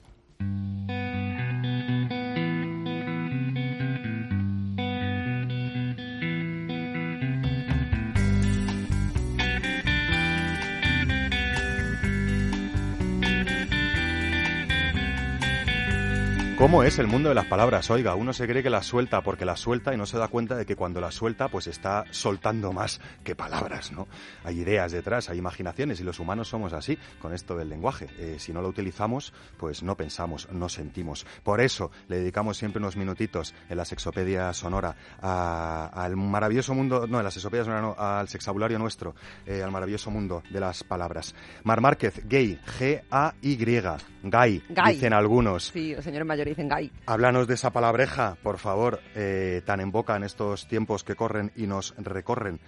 A: ¿Cómo es el mundo de las palabras? Oiga, uno se cree que las suelta porque las suelta y no se da cuenta de que cuando las suelta pues está soltando más que palabras, ¿no? Hay ideas detrás, hay imaginaciones y los humanos somos así con esto del lenguaje. Eh, si no lo utilizamos, pues no pensamos, no sentimos. Por eso le dedicamos siempre unos minutitos en la sexopedia sonora al maravilloso mundo, no, en la sexopedia sonora no, al sexabulario nuestro, eh, al maravilloso mundo de las palabras. Mar Márquez, gay, G-A-Y, gay,
G: Gay.
A: dicen algunos.
G: Sí, los señores mayores dicen gay.
A: Háblanos de esa palabreja, por favor, eh, tan en boca en estos tiempos que corren y nos recorren.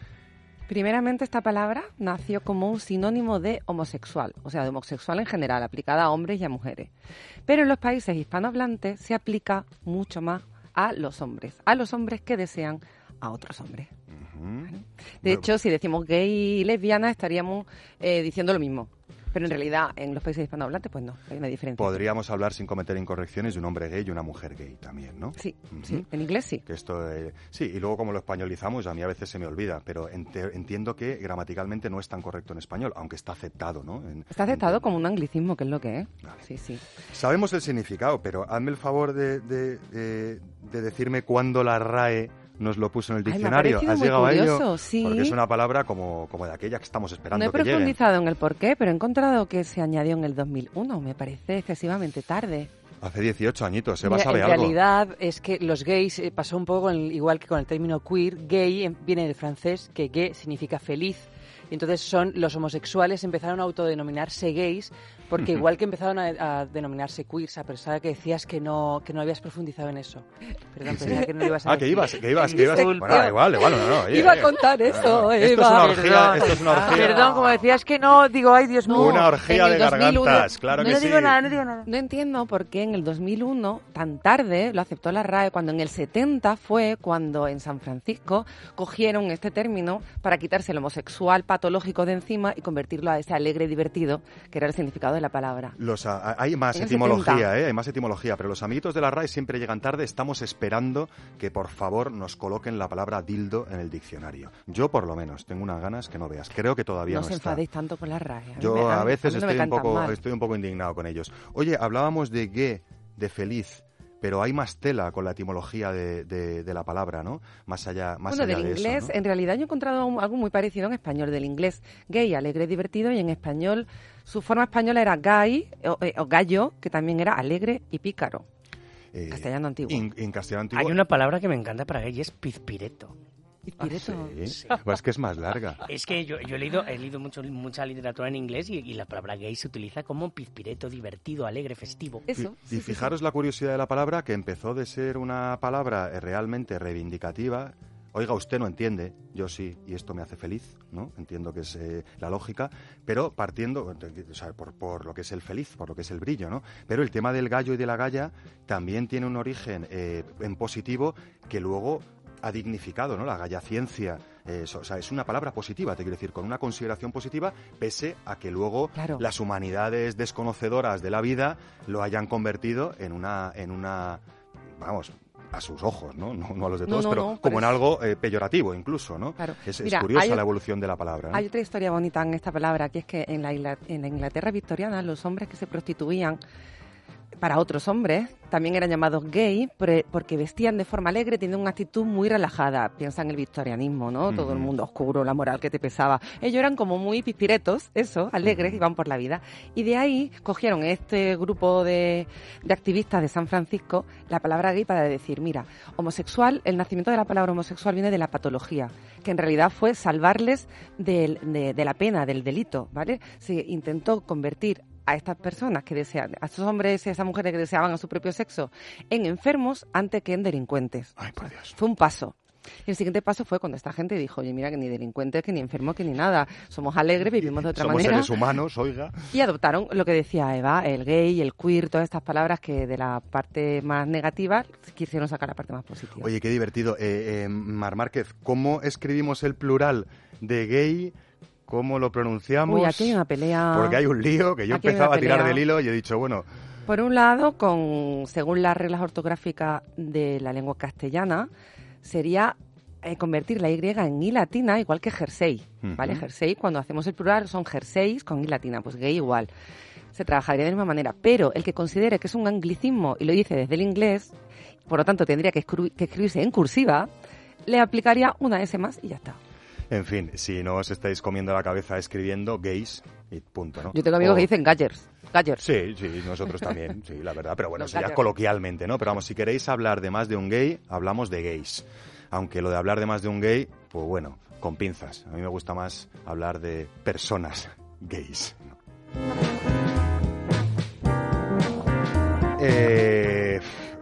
G: Primeramente, esta palabra nació como un sinónimo de homosexual, o sea, de homosexual en general, aplicada a hombres y a mujeres. Pero en los países hispanohablantes se aplica mucho más a los hombres, a los hombres que desean a otros hombres. De hecho, si decimos gay y lesbiana, estaríamos eh, diciendo lo mismo. Pero en realidad, en los países hispanohablantes, pues no, hay una diferencia.
A: Podríamos hablar sin cometer incorrecciones de un hombre gay y una mujer gay también, ¿no?
G: Sí,
A: Ujú.
G: sí, en inglés sí.
A: Que esto, eh, sí, y luego como lo españolizamos, a mí a veces se me olvida, pero ente- entiendo que gramaticalmente no es tan correcto en español, aunque está aceptado, ¿no? En-
G: Está aceptado
A: entiendo.
G: como un anglicismo, que es lo que es.
A: Vale.
G: Sí, sí.
A: Sabemos el significado, pero hazme el favor de, de, eh, de decirme cuándo la RAE nos lo puso en el
G: Ay, me ha
A: diccionario. ¿Has llegado a ello?
G: curioso, sí.
A: Porque es una palabra como, como de aquella que estamos
G: No
A: esperando
G: he
A: que llegue.
G: profundizado en el porqué, pero he encontrado que se añadió en el 2001. Me parece excesivamente tarde.
A: Hace 18 añitos, Eva
C: Mira,
A: sabe
C: en
A: algo.
C: realidad es que los gays eh, pasó un poco el- igual que con el término queer. Gay viene del francés, que gay significa feliz. Y entonces son los homosexuales empezaron a autodenominarse gays porque igual que empezaron a, a denominarse queers, a pesar que decías que no que no habías profundizado en eso. Perdón,
A: Sí.
C: pensaba que no lo ibas a
A: Ah, que ibas, que ibas, que ibas. Bueno, igual, igual, no, no. oye,
C: Iba a contar eso,
A: Esto es una orgía,
C: Perdón.
A: esto es una orgía.
C: Perdón, como decías que no, digo, ay, Dios mío.
A: Una orgía de
G: el 2001
A: gargantas, claro
C: no
A: que sí.
C: digo nada, no digo nada.
G: No entiendo por qué en el 2001, tan tarde, lo aceptó la RAE, cuando en el 70 fue cuando en San Francisco cogieron este término para quitarse el homosexual patológico de encima y convertirlo a ese alegre divertido, que era el significado de la palabra.
A: Los, a- hay más
G: En
A: etimología,
G: 70.
A: ¿eh? hay más etimología, pero los amiguitos de la RAE siempre llegan tarde. Estamos esperando que por favor nos coloquen la palabra dildo en el diccionario. Yo por lo menos tengo unas ganas que no veas. Creo que todavía
G: No
A: no,
G: os
A: está.
G: enfadéis tanto con la RAE. mí
A: Yo
G: me-
A: a veces
G: no
A: estoy un poco
G: mal.
A: estoy un poco indignado con ellos. Oye, hablábamos de gay, de feliz. Pero hay más tela con la etimología de, de- de la palabra, ¿no? Más allá, más
G: bueno,
A: allá
G: del
A: de eso,
G: inglés,
A: ¿no?
G: en realidad yo he encontrado un- algo muy parecido en español del inglés. Gay, alegre, divertido, y en español su forma española era gay o, eh, o gallo, que también era alegre y pícaro.
A: Eh,
G: castellano antiguo.
A: En, en castellano antiguo.
D: Hay una palabra que me encanta para gay y es pizpireto.
G: Pispireto.
A: Sí, pues que es más larga.
D: Es que yo, yo he leído, he leído mucho, mucha literatura en inglés y, y la palabra gay se utiliza como pispireto, divertido, alegre, festivo.
G: Eso.
A: Y fijaros la curiosidad de la palabra, que empezó de ser una palabra realmente reivindicativa. Oiga, usted no entiende, yo sí, y esto me hace feliz, ¿no? Entiendo que es eh, la lógica, pero partiendo, o sea, por, por lo que es el feliz, por lo que es el brillo, ¿no? Pero el tema del gallo y de la galla también tiene un origen eh, en positivo que luego ha dignificado, ¿no? La gallaciencia, eh, o sea, es una palabra positiva, te quiero decir, con una consideración positiva, pese a que luego
G: Claro.
A: las humanidades desconocedoras de la vida lo hayan convertido en una, en una, vamos, a sus ojos, ¿no? No, no a los de todos,
G: no,
A: pero
G: no, pero
A: como en algo eh, peyorativo incluso, ¿no?
G: Claro.
A: Es, curiosa
G: hay
A: la evolución de la palabra.
G: Hay otra historia bonita en esta palabra, que es que en la, Ingla- en la Inglaterra victoriana los hombres que se prostituían para otros hombres también eran llamados gay porque vestían de forma alegre, tenían una actitud muy relajada. Piensa en el victorianismo, ¿no? Todo el mundo oscuro, la moral que te pesaba. Ellos eran como muy pispiretos, eso, alegres, iban por la vida. Y de ahí cogieron este grupo de, de activistas de San Francisco la palabra gay para decir, mira, homosexual, el nacimiento de la palabra homosexual viene de la patología, que en realidad fue salvarles del- de, de la pena, del delito, ¿vale? Se intentó convertir a estas personas que desean, a estos hombres y a esas mujeres que deseaban a su propio sexo, en enfermos antes que en delincuentes.
A: Ay, por Dios.
G: Fue un paso. Y el siguiente paso fue cuando esta gente dijo, oye, mira, que ni delincuentes, que ni enfermos, que ni nada. Somos alegres, vivimos de otra
A: Somos
G: manera.
A: seres humanos, oiga.
G: Y adoptaron lo que decía Eva, el gay, el queer, todas estas palabras que de la parte más negativa quisieron sacar la parte más positiva.
A: Oye, qué divertido. Eh, eh, Mar Márquez, ¿cómo escribimos el plural de gay? ¿Cómo lo pronunciamos?
G: Uy, aquí hay una pelea.
A: Porque hay un lío que yo
G: Aquí
A: empezaba a tirar del hilo y he dicho, bueno,
G: Por un lado, con según las reglas ortográficas de la lengua castellana, sería eh, convertir la Y en I latina, igual que jersey, ¿vale? Jersey, cuando hacemos el plural, son jerseys con I latina, pues gay igual. Se trabajaría de la misma manera, pero el que considere que es un anglicismo y lo dice desde el inglés, por lo tanto tendría que, escru- que escribirse en cursiva, le aplicaría una S más y ya está.
A: En fin, si no os estáis comiendo la cabeza escribiendo gays y punto, ¿no?
G: Yo tengo amigos
A: O-
G: que dicen gallers. Gallers.
A: Sí, sí, nosotros también, sí, la verdad. Pero bueno, eso ya coloquialmente, ¿no? Pero vamos, si queréis hablar de más de un gay, hablamos de gays. Aunque lo de hablar de más de un gay, pues bueno, con pinzas. A mí me gusta más hablar de personas gays. ¿no? Eh,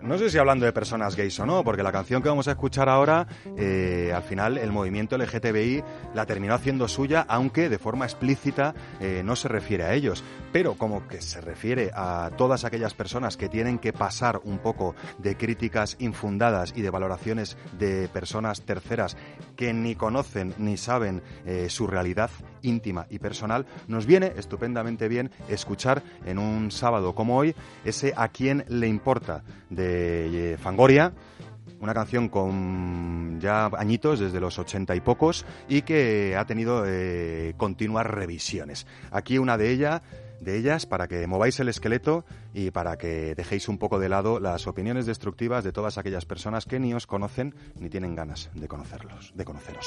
A: no sé si hablando de personas gays o no, porque la canción que vamos a escuchar ahora, eh, al final el movimiento LGTBI la terminó haciendo suya, aunque de forma explícita eh, no se refiere a ellos. Pero como que se refiere a todas aquellas personas que tienen que pasar un poco de críticas infundadas y de valoraciones de personas terceras que ni conocen ni saben eh, su realidad íntima y personal, nos viene estupendamente bien escuchar en un sábado como hoy ese A quién le importa de Fangoria, una canción con ya añitos, desde los ochenta y pocos, y que ha tenido eh, continuas revisiones. Aquí una de ellas, de ellas, para que mováis el esqueleto y para que dejéis un poco de lado las opiniones destructivas de todas aquellas personas que ni os conocen ni tienen ganas de conocerlos, de conoceros.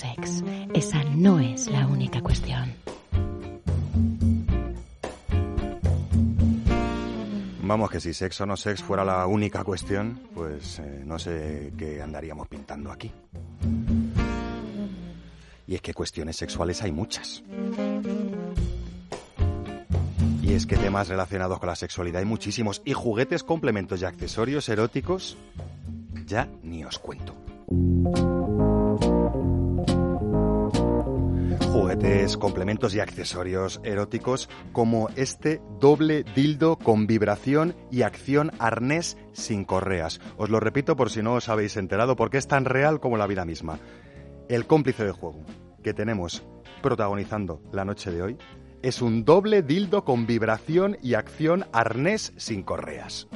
E: Sex, esa no es la única cuestión.
A: Vamos, que si sexo o no sex fuera la única cuestión, pues eh, no sé qué andaríamos pintando aquí. Y es que cuestiones sexuales hay muchas. Y es que temas relacionados con la sexualidad hay muchísimos. Y juguetes, complementos y accesorios eróticos, ya ni os cuento. Complementos y accesorios eróticos como este doble dildo con vibración y acción arnés sin correas. Os lo repito por si no os habéis enterado porque es tan real como la vida misma. El cómplice de juego que tenemos protagonizando la noche de hoy es un doble dildo con vibración y acción arnés sin correas.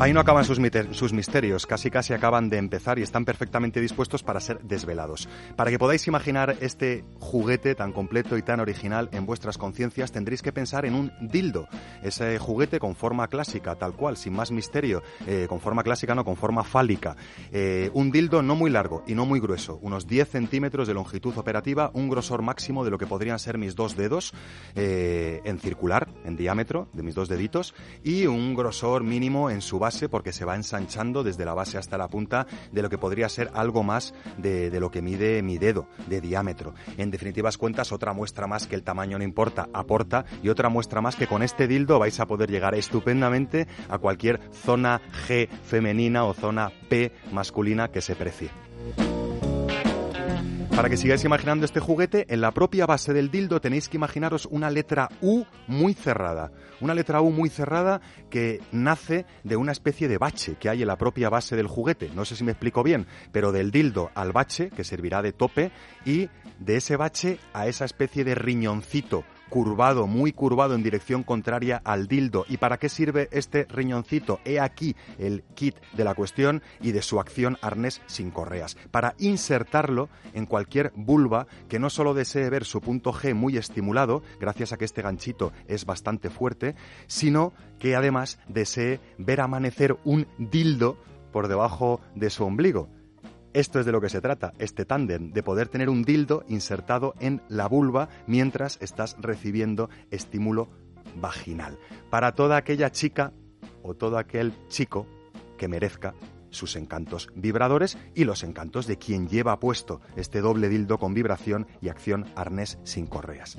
A: Ahí no acaban sus, misterios, casi casi acaban de empezar y están perfectamente dispuestos para ser desvelados. Para que podáis imaginar este juguete tan completo y tan original en vuestras conciencias, tendréis que pensar en un dildo. Ese juguete con forma clásica, tal cual, sin más misterio, eh, con forma clásica no, con forma fálica. Eh, un dildo no muy largo y no muy grueso, unos 10 centímetros de longitud operativa, un grosor máximo de lo que podrían ser mis dos dedos eh, en circular, en diámetro, de mis dos deditos, y un grosor mínimo en su base, porque se va ensanchando desde la base hasta la punta de lo que podría ser algo más de, de lo que mide mi dedo de diámetro. En definitivas cuentas, otra muestra más que el tamaño no importa, aporta, y otra muestra más que con este dildo vais a poder llegar estupendamente a cualquier zona G femenina o zona P masculina que se precie. Para que sigáis imaginando este juguete, en la propia base del dildo tenéis que imaginaros una letra U muy cerrada. Una letra U muy cerrada que nace de una especie de bache que hay en la propia base del juguete. No sé si me explico bien, pero del dildo al bache, que servirá de tope, y de ese bache a esa especie de riñoncito curvado, muy curvado en dirección contraria al dildo. ¿Y para qué sirve este riñoncito? He aquí el kit de la cuestión y de su acción arnés sin correas. Para insertarlo en cualquier vulva que no solo desee ver su punto G muy estimulado, gracias a que este ganchito es bastante fuerte, sino que además desee ver amanecer un dildo por debajo de su ombligo. Esto es de lo que se trata, este tándem, de poder tener un dildo insertado en la vulva mientras estás recibiendo estímulo vaginal. Para toda aquella chica o todo aquel chico que merezca sus encantos vibradores y los encantos de quien lleva puesto este doble dildo con vibración y acción arnés sin correas.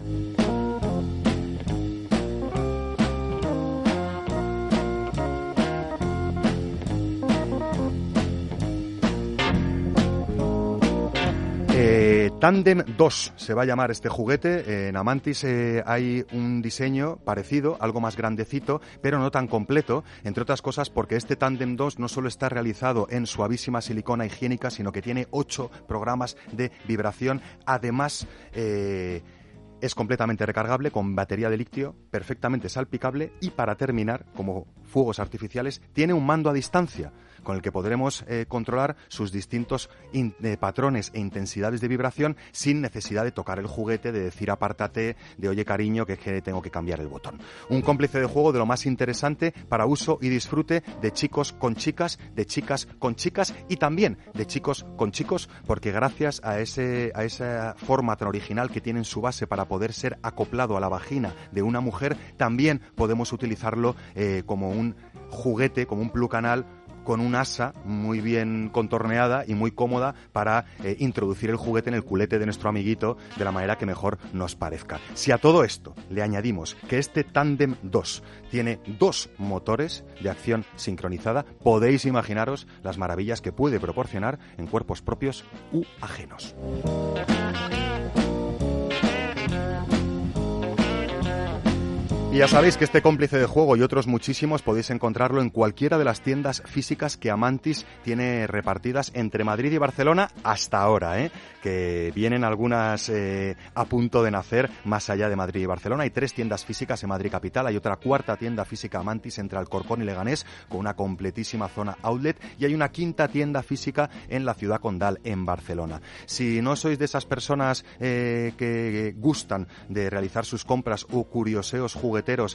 A: Tandem 2 se va a llamar este juguete. En Amantis eh, hay un diseño parecido, algo más grandecito, pero no tan completo, entre otras cosas porque este Tandem 2 no solo está realizado en suavísima silicona higiénica, sino que tiene ocho programas de vibración. Además, eh, es completamente recargable con batería de litio, perfectamente salpicable y para terminar, como fuegos artificiales, tiene un mando a distancia con el que podremos eh, controlar sus distintos in- eh, patrones e intensidades de vibración sin necesidad de tocar el juguete, de decir apártate, de oye cariño, que es que tengo que cambiar el botón. Un cómplice de juego de lo más interesante para uso y disfrute de chicos con chicas, de chicas con chicas y también de chicos con chicos, porque gracias a, ese, a esa forma tan original que tiene en su base para poder ser acoplado a la vagina de una mujer, también podemos utilizarlo eh, como un juguete, como un plucanal con un asa muy bien contorneada y muy cómoda para eh, introducir el juguete en el culete de nuestro amiguito de la manera que mejor nos parezca. Si a todo esto le añadimos que este Tandem 2 tiene dos motores de acción sincronizada, podéis imaginaros las maravillas que puede proporcionar en cuerpos propios u ajenos. Y ya sabéis que este cómplice de juego y otros muchísimos podéis encontrarlo en cualquiera de las tiendas físicas que Amantis tiene repartidas entre Madrid y Barcelona hasta ahora, ¿eh? que vienen algunas eh, a punto de nacer más allá de Madrid y Barcelona. Hay tres tiendas físicas en Madrid Capital, hay otra cuarta tienda física Amantis entre Alcorcón y Leganés con una completísima zona outlet y hay una quinta tienda física en la ciudad condal, en Barcelona. Si no sois de esas personas eh, que gustan de realizar sus compras o curioseos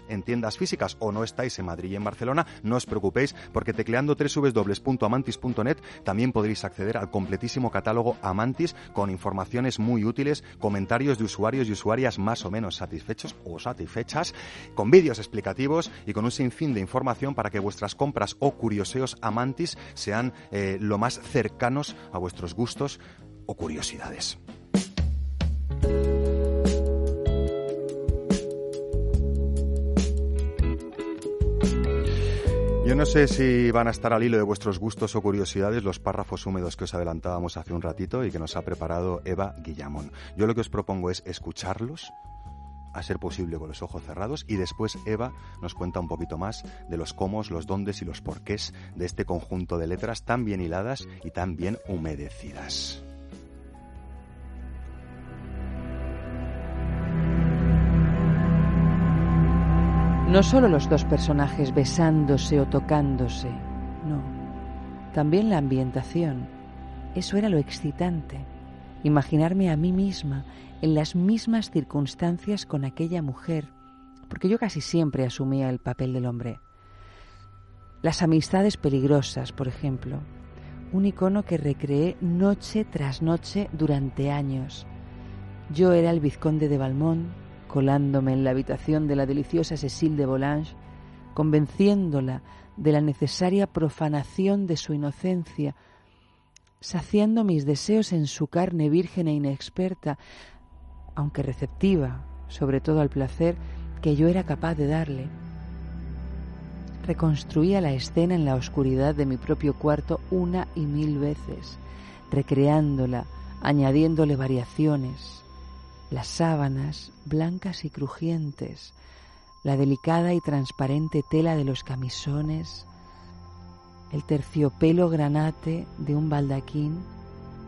A: en tiendas físicas o no estáis en Madrid y en Barcelona, no os preocupéis porque tecleando www.amantis.net también podréis acceder al completísimo catálogo Amantis con informaciones muy útiles, comentarios de usuarios y usuarias más o menos satisfechos o satisfechas, con vídeos explicativos y con un sinfín de información para que vuestras compras o curioseos Amantis sean eh, lo más cercanos a vuestros gustos o curiosidades. No sé si van a estar al hilo de vuestros gustos o curiosidades los párrafos húmedos que os adelantábamos hace un ratito y que nos ha preparado Eva Guillamón. Yo lo que os propongo es escucharlos, a ser posible con los ojos cerrados, y después Eva nos cuenta un poquito más de los cómo, los dóndes y los porqués de este conjunto de letras tan bien hiladas y tan bien humedecidas.
C: No solo los dos personajes besándose o tocándose, no. También la ambientación. Eso era lo excitante. Imaginarme a mí misma en las mismas circunstancias con aquella mujer, porque yo casi siempre asumía el papel del hombre. Las amistades peligrosas, por ejemplo, un icono que recreé noche tras noche durante años. Yo era el vizconde de Valmont, colándome en la habitación de la deliciosa Cecile de Volanges, convenciéndola de la necesaria profanación de su inocencia, saciando mis deseos en su carne virgen e inexperta, aunque receptiva, sobre todo al placer que yo era capaz de darle. Reconstruía la escena en la oscuridad de mi propio cuarto una y mil veces, recreándola, añadiéndole variaciones, las sábanas blancas y crujientes, la delicada y transparente tela de los camisones, el terciopelo granate de un baldaquín,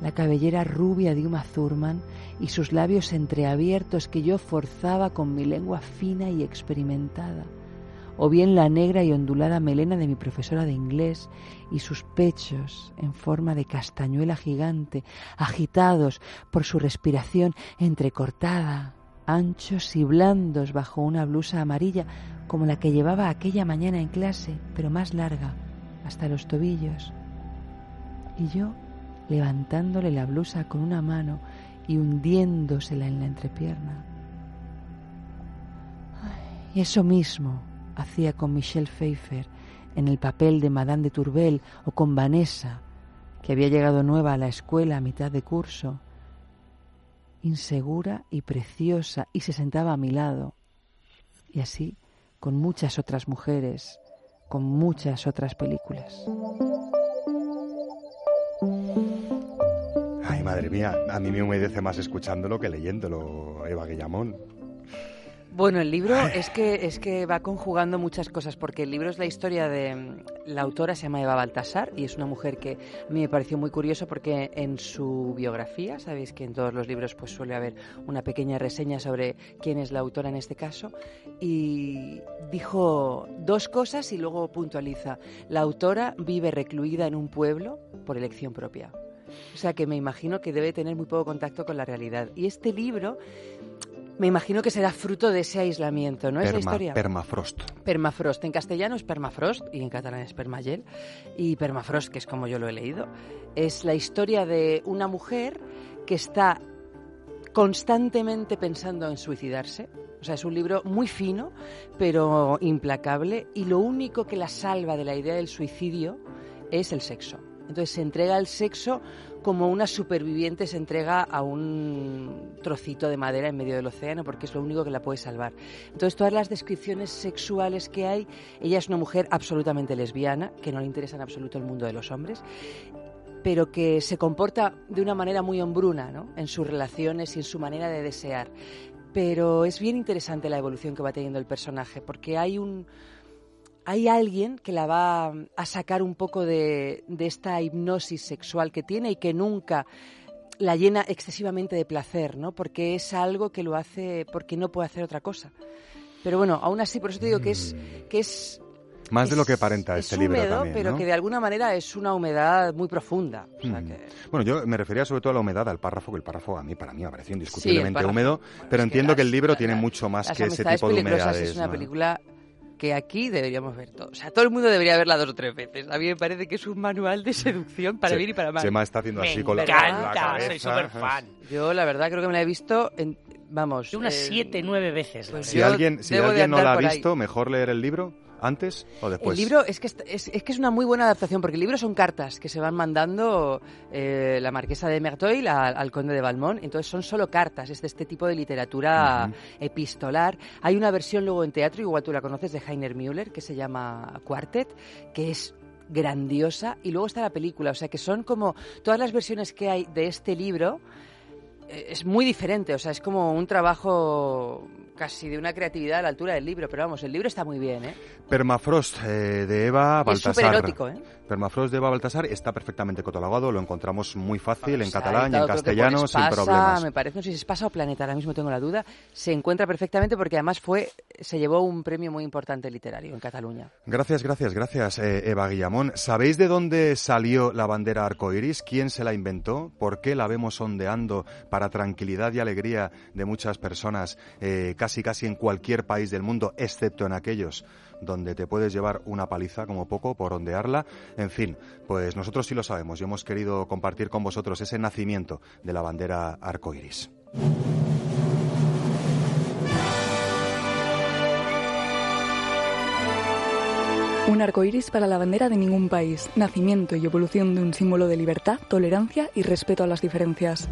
C: la cabellera rubia de Uma Thurman y sus labios entreabiertos que yo forzaba con mi lengua fina y experimentada, o bien la negra y ondulada melena de mi profesora de inglés y sus pechos en forma de castañuela gigante, agitados por su respiración entrecortada, anchos y blandos bajo una blusa amarilla como la que llevaba aquella mañana en clase, pero más larga, hasta los tobillos. Y yo levantándole la blusa con una mano y hundiéndosela en la entrepierna. Eso mismo hacía con Michelle Pfeiffer en el papel de Madame de Tourbel o con Vanessa, que había llegado nueva a la escuela a mitad de curso, insegura y preciosa, y se sentaba a mi lado. Y así con muchas otras mujeres, con muchas otras películas.
A: Ay, madre mía, a mí me humedece más escuchándolo que leyéndolo, Eva Guillamón.
C: Bueno, el libro es que, es que va conjugando muchas cosas, porque el libro es la historia de... mm, La autora se llama Eva Baltasar y es una mujer que a mí me pareció muy curioso porque en su biografía, sabéis que en todos los libros pues suele haber una pequeña reseña sobre quién es la autora en este caso, y dijo dos cosas y luego puntualiza. La autora vive recluida en un pueblo por elección propia. O sea que me imagino que debe tener muy poco contacto con la realidad. Y este libro me imagino que será fruto de ese aislamiento, ¿no? Esa
A: Perma-
C: historia.
A: Permafrost.
C: Permafrost. En castellano es permafrost y en catalán es permagel. Y permafrost, que es como yo lo he leído, es la historia de una mujer que está constantemente pensando en suicidarse. O sea, es un libro muy fino, pero implacable. Y lo único que la salva de la idea del suicidio es el sexo. Entonces se entrega al sexo como una superviviente se entrega a un trocito de madera en medio del océano porque es lo único que la puede salvar. Entonces todas las descripciones sexuales que hay, ella es una mujer absolutamente lesbiana, que no le interesa en absoluto el mundo de los hombres, pero que se comporta de una manera muy hombruna ¿no? en sus relaciones y en su manera de desear. Pero es bien interesante la evolución que va teniendo el personaje, porque hay un, hay alguien que la va a sacar un poco de, de esta hipnosis sexual que tiene y que nunca la llena excesivamente de placer, ¿no? Porque es algo que lo hace porque no puede hacer otra cosa. Pero bueno, aún así, por eso te digo que es que es
A: Más de lo que aparenta
C: es
A: este libro
C: húmedo,
A: también,
C: pero
A: ¿no?
C: que de alguna manera es una humedad muy profunda. O sea
A: Mm.
C: que-
A: Bueno, yo me refería sobre todo a la humedad, al párrafo, que el párrafo a mí, para mí, me pareció indiscutiblemente húmedo, pero entiendo que el libro tiene mucho más que ese tipo de humedades.
C: es una
A: ¿no?
C: película que aquí deberíamos ver todos. O sea, todo el mundo debería verla dos o tres veces. A mí me parece que es un manual de seducción para bien y para mal.
A: Chema está haciendo así
D: Me
A: con la,
D: encanta,
A: la cabeza.
D: soy súper fan.
C: Yo la verdad creo que me la he visto en, vamos,
D: Unas
C: eh,
D: siete, nueve veces.
C: pues
A: Si alguien, si alguien no la ha
C: ahí.
A: visto, mejor leer el libro antes o después.
C: El libro es que, es, que es una muy buena adaptación, porque el libro son cartas que se van mandando eh, la marquesa de Merteuil al, al conde de Valmont, entonces son solo cartas, es de este tipo de literatura epistolar. Hay una versión luego en teatro, igual tú la conoces, de Heiner Müller, que se llama Quartet, que es grandiosa, y luego está la película, o sea que son como todas las versiones que hay de este libro, eh, es muy diferente, o sea, es como un trabajo casi de una creatividad a la altura del libro, pero vamos, el libro está muy bien, ¿eh?
A: Permafrost eh, de Eva
C: Y es
A: Baltasar.
C: súper erótico, ¿eh?
A: Permafrost de Eva Baltasar está perfectamente catalogado, lo encontramos muy fácil en catalán y en castellano sin
C: Espasa,
A: problemas.
C: Me parece, no sé si es Espasa o Planeta, ahora mismo tengo la duda. Se encuentra perfectamente porque además fue, se llevó un premio muy importante literario en Cataluña.
A: Gracias, gracias, gracias, eh, Eva Guillamón. ¿Sabéis de dónde salió la bandera arcoiris? ¿Quién se la inventó? ¿Por qué la vemos ondeando para tranquilidad y alegría de muchas personas, eh, casi casi en cualquier país del mundo, excepto en aquellos donde te puedes llevar una paliza como poco por ondearla? En fin, pues nosotros sí lo sabemos y hemos querido compartir con vosotros ese nacimiento de la bandera arcoiris.
H: Un arco iris para la bandera de ningún país, nacimiento y evolución de un símbolo de libertad, tolerancia y respeto a las diferencias.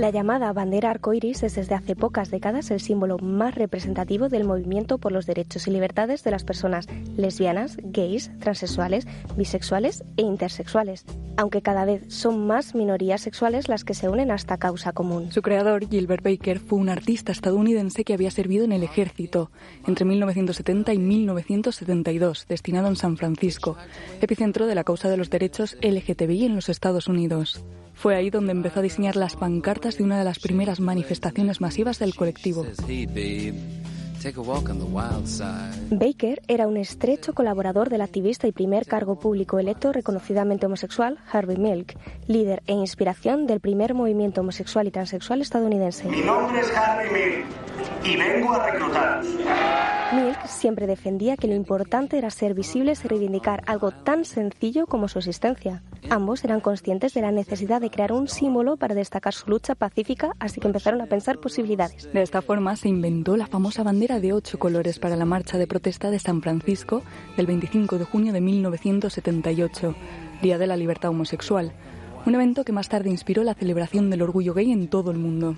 I: La llamada bandera arcoíris es desde hace pocas décadas el símbolo más representativo del movimiento por los derechos y libertades de las personas lesbianas, gays, transexuales, bisexuales e intersexuales, aunque cada vez son más minorías sexuales las que se unen a esta causa común.
H: Su creador, Gilbert Baker, fue un artista estadounidense que había servido en el ejército entre 1970 y 1972, destinado en San Francisco, epicentro de la causa de los derechos LGTBI en los Estados Unidos. Fue ahí donde empezó a diseñar las pancartas de una de las primeras manifestaciones masivas del colectivo.
I: Baker era un estrecho colaborador del activista y primer cargo público electo reconocidamente homosexual Harvey Milk, líder e inspiración del primer movimiento homosexual y transexual estadounidense.
J: Mi nombre es Harvey Milk y vengo a reclutaros.
I: Milk siempre defendía que lo importante era ser visibles y reivindicar algo tan sencillo como su existencia. Ambos eran conscientes de la necesidad de crear un símbolo para destacar su lucha pacífica, así que empezaron a pensar posibilidades.
H: De esta forma se inventó la famosa de ocho colores para la marcha de protesta de San Francisco del 25 de junio de 1978, Día de la Libertad Homosexual, un evento que más tarde inspiró la celebración del orgullo gay en todo el mundo.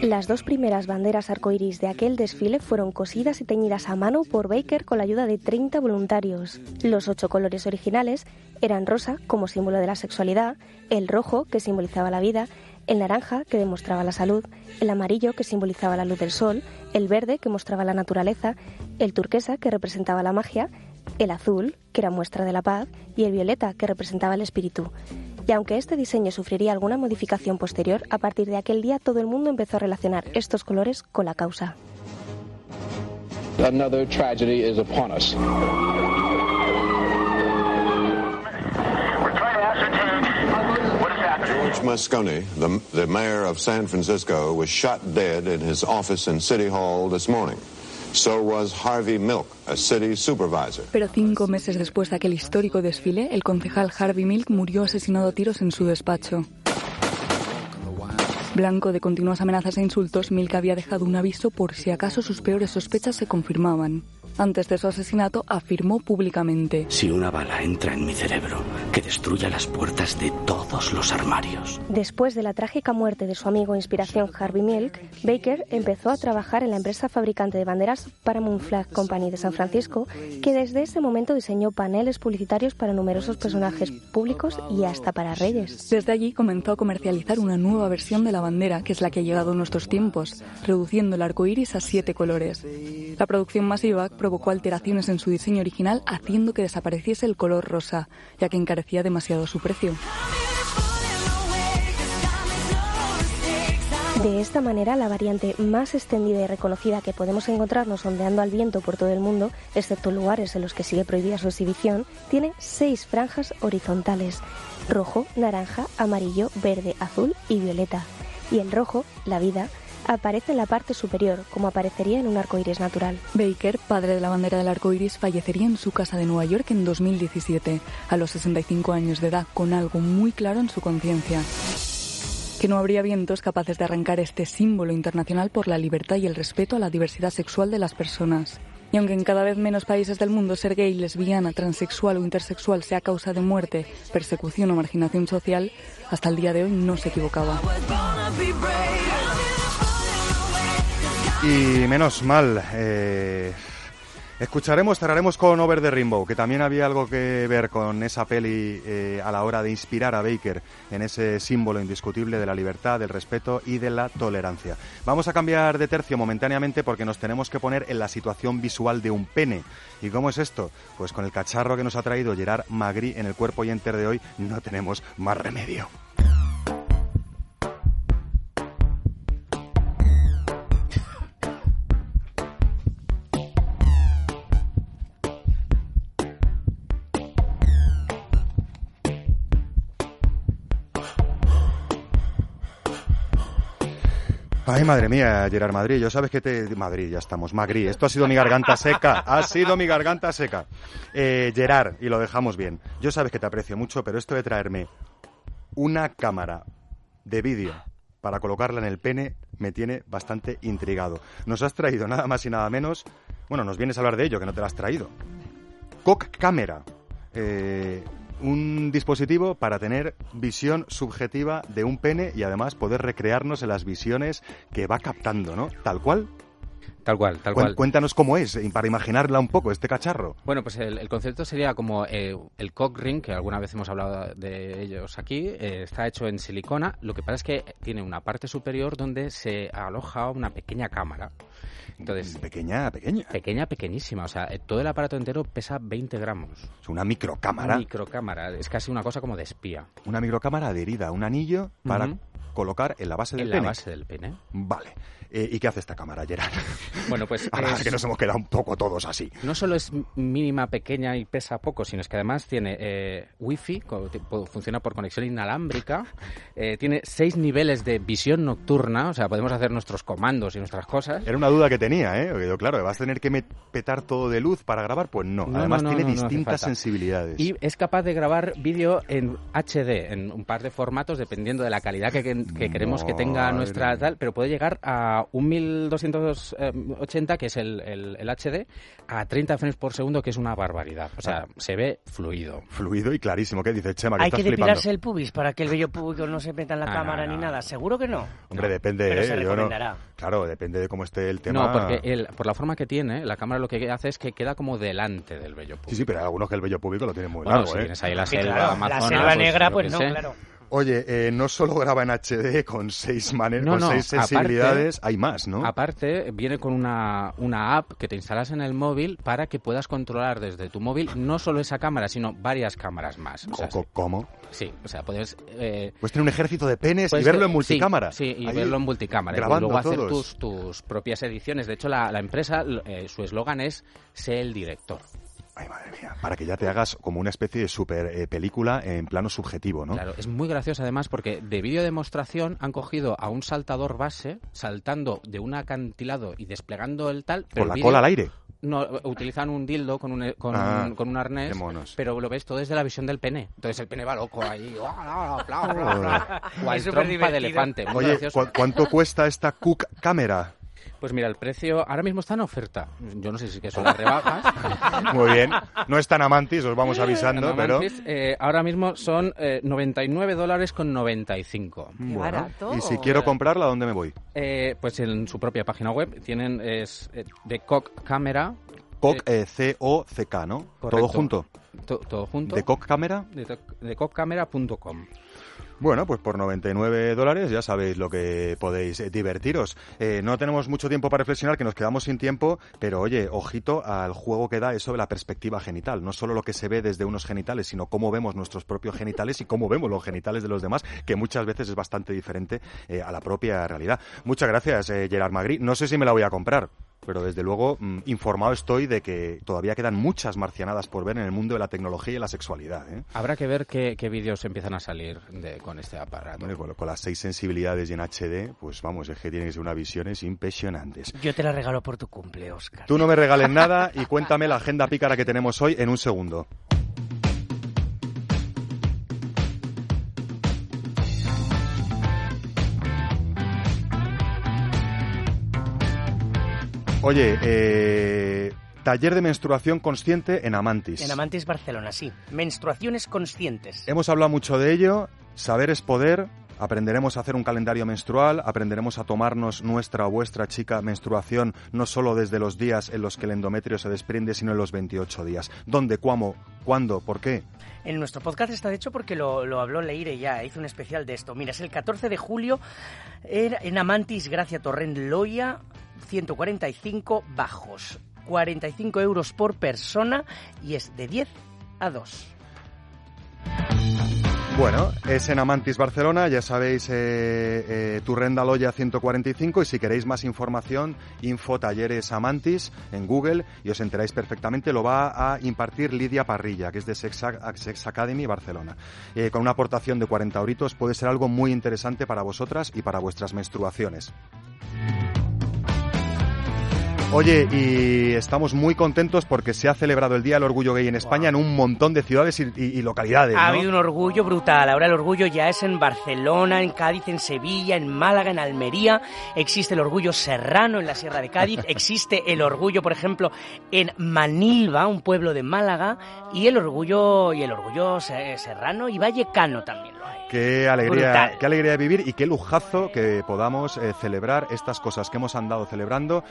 I: Las dos primeras banderas arcoíris de aquel desfile fueron cosidas y teñidas a mano por Baker con la ayuda de 30 voluntarios. Los ocho colores originales eran rosa, como símbolo de la sexualidad, el rojo, que simbolizaba la vida, el naranja, que demostraba la salud, el amarillo, que simbolizaba la luz del sol, el verde, que mostraba la naturaleza, el turquesa, que representaba la magia, el azul, que era muestra de la paz, y el violeta, que representaba el espíritu. Y aunque este diseño sufriría alguna modificación posterior, a partir de aquel día todo el mundo empezó a relacionar estos colores con la causa.
K: Moscone, the, the mayor of San Francisco, was shot dead in his office in City Hall this morning. So was Harvey Milk, a city supervisor.
H: Pero cinco meses después de aquel histórico desfile, el concejal Harvey Milk murió asesinado a tiros en su despacho. Blanco de continuas amenazas e insultos, Milk había dejado un aviso por si acaso sus peores sospechas se confirmaban. Antes de su asesinato, afirmó públicamente:
L: Si una bala entra en mi cerebro, que destruya las puertas de todos los armarios.
I: Después de la trágica muerte de su amigo inspiración Harvey Milk, Baker empezó a trabajar en la empresa fabricante de banderas Paramount Flag Company de San Francisco, que desde ese momento diseñó paneles publicitarios para numerosos personajes públicos y hasta para reyes.
H: Desde allí comenzó a comercializar una nueva versión de la bandera, que es la que ha llegado a nuestros tiempos, reduciendo el arco iris a siete colores. La producción masiva provocó alteraciones en su diseño original, haciendo que desapareciese el color rosa, ya que encarecía demasiado su precio.
I: De esta manera, la variante más extendida y reconocida que podemos encontrarnos ondeando al viento por todo el mundo, excepto lugares en los que sigue prohibida su exhibición, tiene seis franjas horizontales, rojo, naranja, amarillo, verde, azul y violeta. Y el rojo, la vida, aparece en la parte superior, como aparecería en un arco iris natural.
H: Baker, padre de la bandera del arco iris, fallecería en su casa de Nueva York en 2017, a los 65 años de edad, con algo muy claro en su conciencia. Que no habría vientos capaces de arrancar este símbolo internacional por la libertad y el respeto a la diversidad sexual de las personas. Y aunque en cada vez menos países del mundo ser gay, lesbiana, transexual o intersexual sea causa de muerte, persecución o marginación social, hasta el día de hoy no se equivocaba.
A: Y menos mal, eh, escucharemos, cerraremos con Over the Rainbow, que también había algo que ver con esa peli eh, a la hora de inspirar a Baker en ese símbolo indiscutible de la libertad, del respeto y de la tolerancia. Vamos a cambiar de tercio momentáneamente porque nos tenemos que poner en la situación visual de un pene. ¿Y cómo es esto? Pues con el cacharro que nos ha traído Gerard Magri en el cuerpo y enter de hoy no tenemos más remedio. Ay, madre mía, Gerard Madrid, yo sabes que te... Madrid, ya estamos, Magri, esto ha sido mi garganta seca, ha sido mi garganta seca. Eh, Gerard, y lo dejamos bien, yo sabes que te aprecio mucho, pero esto de traerme una cámara de vídeo para colocarla en el pene me tiene bastante intrigado. Nos has traído nada más y nada menos, bueno, nos vienes a hablar de ello, que no te lo has traído. Cock Camera. Eh, un dispositivo para tener visión subjetiva de un pene y además poder recrearnos en las visiones que va captando, ¿no? Tal cual.
B: Tal cual, tal cual.
A: Cuéntanos cómo es, para imaginarla un poco, este cacharro.
B: Bueno, pues el, el concepto sería como eh, el cock ring, que alguna vez hemos hablado de ellos aquí, eh, está hecho en silicona, lo que pasa es que tiene una parte superior donde se aloja una pequeña cámara. Entonces,
A: pequeña, pequeña.
B: Pequeña, pequeñísima, o sea, eh, todo el aparato entero pesa 20 gramos.
A: Es una microcámara.
B: Microcámara, es casi una cosa como de espía.
A: Una microcámara adherida a un anillo para colocar en la base del
B: En la
A: pene.
B: base del pene.
A: Vale. Eh, ¿Y qué hace esta cámara, Gerard?
B: Bueno, pues
A: Ahora
B: es-
A: que nos hemos quedado un poco todos así.
B: No solo es mínima, pequeña y pesa poco, sino es que además tiene eh, wifi, funciona por conexión inalámbrica, eh, tiene seis niveles de visión nocturna, o sea, podemos hacer nuestros comandos y nuestras cosas.
A: Era una duda que tenía, ¿eh? Porque claro, ¿vas a tener que petar todo de luz para grabar? Pues no.
B: No,
A: Además
B: no, no,
A: tiene distintas sensibilidades.
B: Y es capaz de grabar vídeo en HD, en un par de formatos, dependiendo de la calidad que, que- que queremos que tenga nuestra tal, pero puede llegar a un 1280, que es el, el- el HD, a 30 frames por segundo, que es una barbaridad. O sea, se ve fluido.
A: Fluido y clarísimo. ¿Qué dices, Chema? Que
D: Hay
A: estás
D: que
A: flipando.
D: depilarse el pubis para que el vello púbico no se meta en la
B: Ah,
D: cámara
B: no,
D: ni nada. Seguro que no.
A: Hombre, depende,
D: Pero
A: ¿eh?
D: se
A: Yo no-
D: recomendará.
A: Claro, depende de cómo esté el tema.
B: No, porque el- por la forma que tiene, la cámara lo que hace es que queda como delante del vello público.
A: Sí, sí, pero hay algunos que el vello público lo tienen muy
B: Bueno,
A: largo,
B: si
A: ¿eh?
B: tienes ahí la
D: Sí,
B: selva
D: claro, la selva negra,
B: yo
D: pues no,
B: sé.
D: claro.
A: Oye, eh, no solo graba en HD con seis maneras,
B: No,
A: con
B: no,
A: seis
B: aparte-
A: sensibilidades, hay más, ¿no?
B: Aparte, viene con una, una app que te instalas en el móvil para que puedas controlar desde tu móvil no solo esa cámara, sino varias cámaras más. O sea,
A: ¿Cómo?
B: sí, o sea, puedes... eh,
A: Puedes tener un ejército de penes y verlo en multicámara.
B: Sí, y
A: Ahí,
B: verlo en multicámara. Y
A: grabando
B: luego hacer
A: todos.
B: tus, tus propias ediciones. De hecho, la, la empresa, eh, su eslogan es Sé el director.
A: Ay, madre mía. Para que ya te hagas como una especie de super eh, película en plano subjetivo, ¿no?
B: Claro, es muy gracioso además porque de vídeo demostración han cogido a un saltador base saltando de un acantilado y desplegando el tal. pero
A: Con la cola al aire.
B: No, utilizan un dildo con un, con,
A: Ah,
B: un- con un arnés,
A: qué monos.
B: pero lo ves todo desde la visión del pene. Entonces el pene va loco ahí. Cual trompa de
D: divertido.
B: elefante. muy
A: Oye,
B: gracioso.
A: ¿cu- ¿cuánto cuesta esta Cook cámara?
B: Pues mira, el precio ahora mismo está en oferta. Yo no sé si que son las rebajas.
A: Muy bien. No es tan amantis, os vamos avisando, pero...
B: Amantis, eh, ahora mismo son eh, 99 dólares con 95.
A: Bueno,
C: barato.
A: y si quiero comprarla, ¿a dónde me voy?
B: Eh, pues en su propia página web tienen es eh, de Cock Camera.
A: Cock, eh, C-O-C-K, ¿no?
B: Correcto.
A: Todo junto.
B: to- todo junto.
A: ¿De Cock Cámara?
B: de, de cockcamera.com.
A: Bueno, pues por 99 dólares ya sabéis lo que podéis eh, divertiros. Eh, no tenemos mucho tiempo para reflexionar, que nos quedamos sin tiempo, pero oye, ojito al juego que da eso de la perspectiva genital. No solo lo que se ve desde unos genitales, sino cómo vemos nuestros propios genitales y cómo vemos los genitales de los demás, que muchas veces es bastante diferente eh, a la propia realidad. Muchas gracias, eh, Gerard Magri. No sé si me la voy a comprar. Pero desde luego mm, informado estoy de que todavía quedan muchas marcianadas por ver en el mundo de la tecnología y la sexualidad. ¿eh?
B: Habrá que ver qué, qué vídeos empiezan a salir de, con este aparato.
A: Bueno, con, con las seis sensibilidades y en HD, pues vamos, es que tienen que ser unas visiones impresionantes.
D: Yo te la regalo por tu cumple, Oscar.
A: Tú no me regales nada y cuéntame la agenda pícara que tenemos hoy en un segundo. Oye, eh, taller de menstruación consciente en Amantis.
D: En Amantis Barcelona, sí. Menstruaciones conscientes.
A: Hemos hablado mucho de ello. Saber es poder. Aprenderemos a hacer un calendario menstrual, aprenderemos a tomarnos nuestra o vuestra chica menstruación no solo desde los días en los que el endometrio se desprende, sino en los 28 días. ¿Dónde, cuándo, cuándo, por qué?
D: En nuestro podcast está de hecho porque lo, lo habló Leire ya, hizo un especial de esto. Mira, es el 14 de julio en, en Amantis Gracia Torrent Loya, 145 bajos. 45 euros por persona y es de 10 a 2.
A: Bueno, es en Amantis Barcelona, ya sabéis, eh, eh, Turrenda Loya 145 y si queréis más información, info talleres Amantis en Google y os enteráis perfectamente, lo va a impartir Lidia Parrilla, que es de Sex, Ac- Sex Academy Barcelona. Eh, con una aportación de 40 euritos puede ser algo muy interesante para vosotras y para vuestras menstruaciones. Oye, y estamos muy contentos porque se ha celebrado el Día del Orgullo Gay en España en un montón de ciudades y, y- y localidades.
D: Ha
A: ¿no?
D: habido un orgullo brutal. Ahora el orgullo ya es en Barcelona, en Cádiz, en Sevilla, en Málaga, en Almería. Existe el orgullo serrano en la Sierra de Cádiz. Existe el orgullo, por ejemplo, en Manilva, un pueblo de Málaga. Y el orgullo, y el orgullo se- serrano y vallecano también lo hay.
A: Qué alegría,
D: Brutal.
A: qué alegría de vivir y qué lujazo que podamos eh, celebrar estas cosas que hemos andado celebrando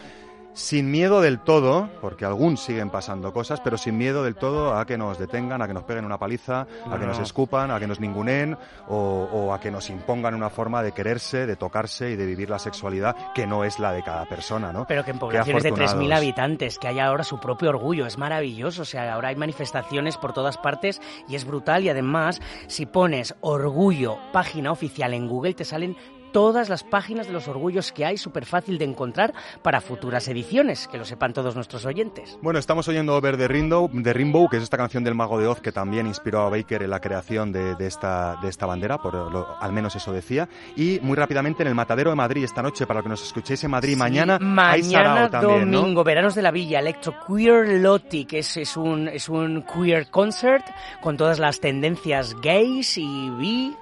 A: sin miedo del todo, porque aún siguen pasando cosas, pero sin miedo del todo a que nos detengan, a que nos peguen una paliza, a que
D: No.
A: nos escupan, a que nos ningunen o, o a que nos impongan una forma de quererse, de tocarse y de vivir la sexualidad que no es la de cada persona, ¿no?
D: Pero que en poblaciones de 3.000
A: afortunados.
D: habitantes, que haya ahora su propio orgullo, es maravilloso. O sea, ahora hay manifestaciones por todas partes y es brutal. Y además, si pones orgullo, página oficial en Google, te salen todas las páginas de los orgullos que hay, súper fácil de encontrar para futuras ediciones, que lo sepan todos nuestros oyentes.
A: Bueno, estamos oyendo Over the Rainbow, de Rainbow, que es esta canción del Mago de Oz que también inspiró a Baker en la creación de, de esta, de esta bandera, por lo- al menos eso decía. Y muy rápidamente en el Matadero de Madrid esta noche, para que nos escuchéis en Madrid mañana, hay
D: Mañana
A: también, ¿no?
D: domingo, Veranos de la Villa, Electro Queer Lotti, que es, es, un, es un queer concert con todas las tendencias gays y bi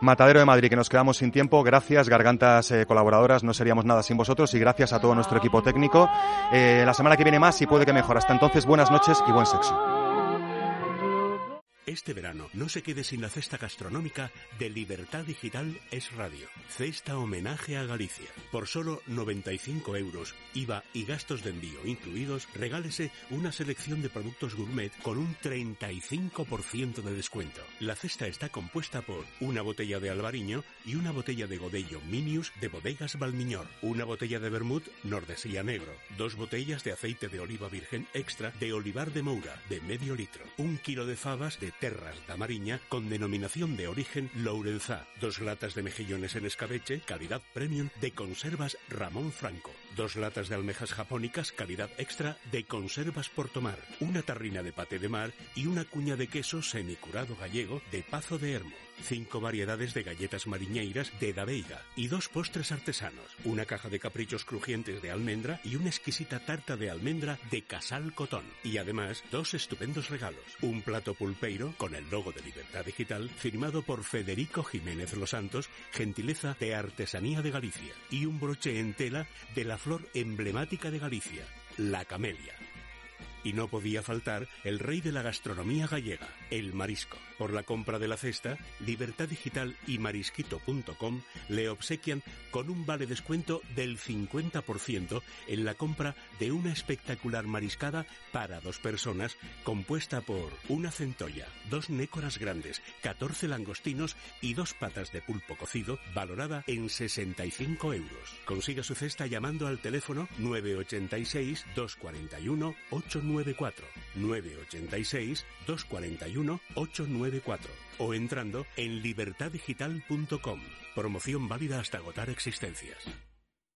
A: Matadero de Madrid, que nos quedamos sin tiempo. Gracias, gargantas eh, colaboradoras. No seríamos nada sin vosotros. Y gracias a todo nuestro equipo técnico. Eh, la semana que viene más y puede que mejor. Hasta entonces, buenas noches y buen sexo.
L: Este verano no se quede sin la cesta gastronómica de Libertad Digital es Radio. Cesta homenaje a Galicia. Por solo 95 euros, IVA y gastos de envío incluidos, regálese una selección de productos gourmet con un 35% de descuento. La cesta está compuesta por una botella de albariño y una botella de godello Minius de bodegas Balmiñor, una botella de vermut Nordesía Negro, dos botellas de aceite de oliva virgen extra de Olivar de Moura de medio litro, un kilo de fabas de Terras da Mariña con denominación de origen Lourenzá, dos latas de mejillones en escabeche, calidad premium de conservas Ramón Franco, dos latas de almejas japónicas, calidad extra de conservas Portomar, una tarrina de paté de mar y una cuña de queso semicurado gallego de Pazo de Hermo, cinco variedades de galletas mariñeiras de Da Veiga y dos postres artesanos, una caja de caprichos crujientes de almendra y una exquisita tarta de almendra de Casal Cotón. Y además, dos estupendos regalos, un plato pulpeiro con el logo de Libertad Digital firmado por Federico Jiménez Los Santos, gentileza de Artesanía de Galicia, y un broche en tela de la flor emblemática de Galicia, la camelia. Y no podía faltar el rey de la gastronomía gallega, el marisco. Por la compra de la cesta, Libertad Digital y marisquito.com le obsequian con un vale descuento del 50% en la compra de una espectacular mariscada para dos personas compuesta por una centolla, dos nécoras grandes, 14 langostinos y dos patas de pulpo cocido valorada en 65 euros. Consiga su cesta llamando al teléfono 986 241 894 986 241 894 o entrando en libertaddigital.com. Promoción válida hasta agotar existencias.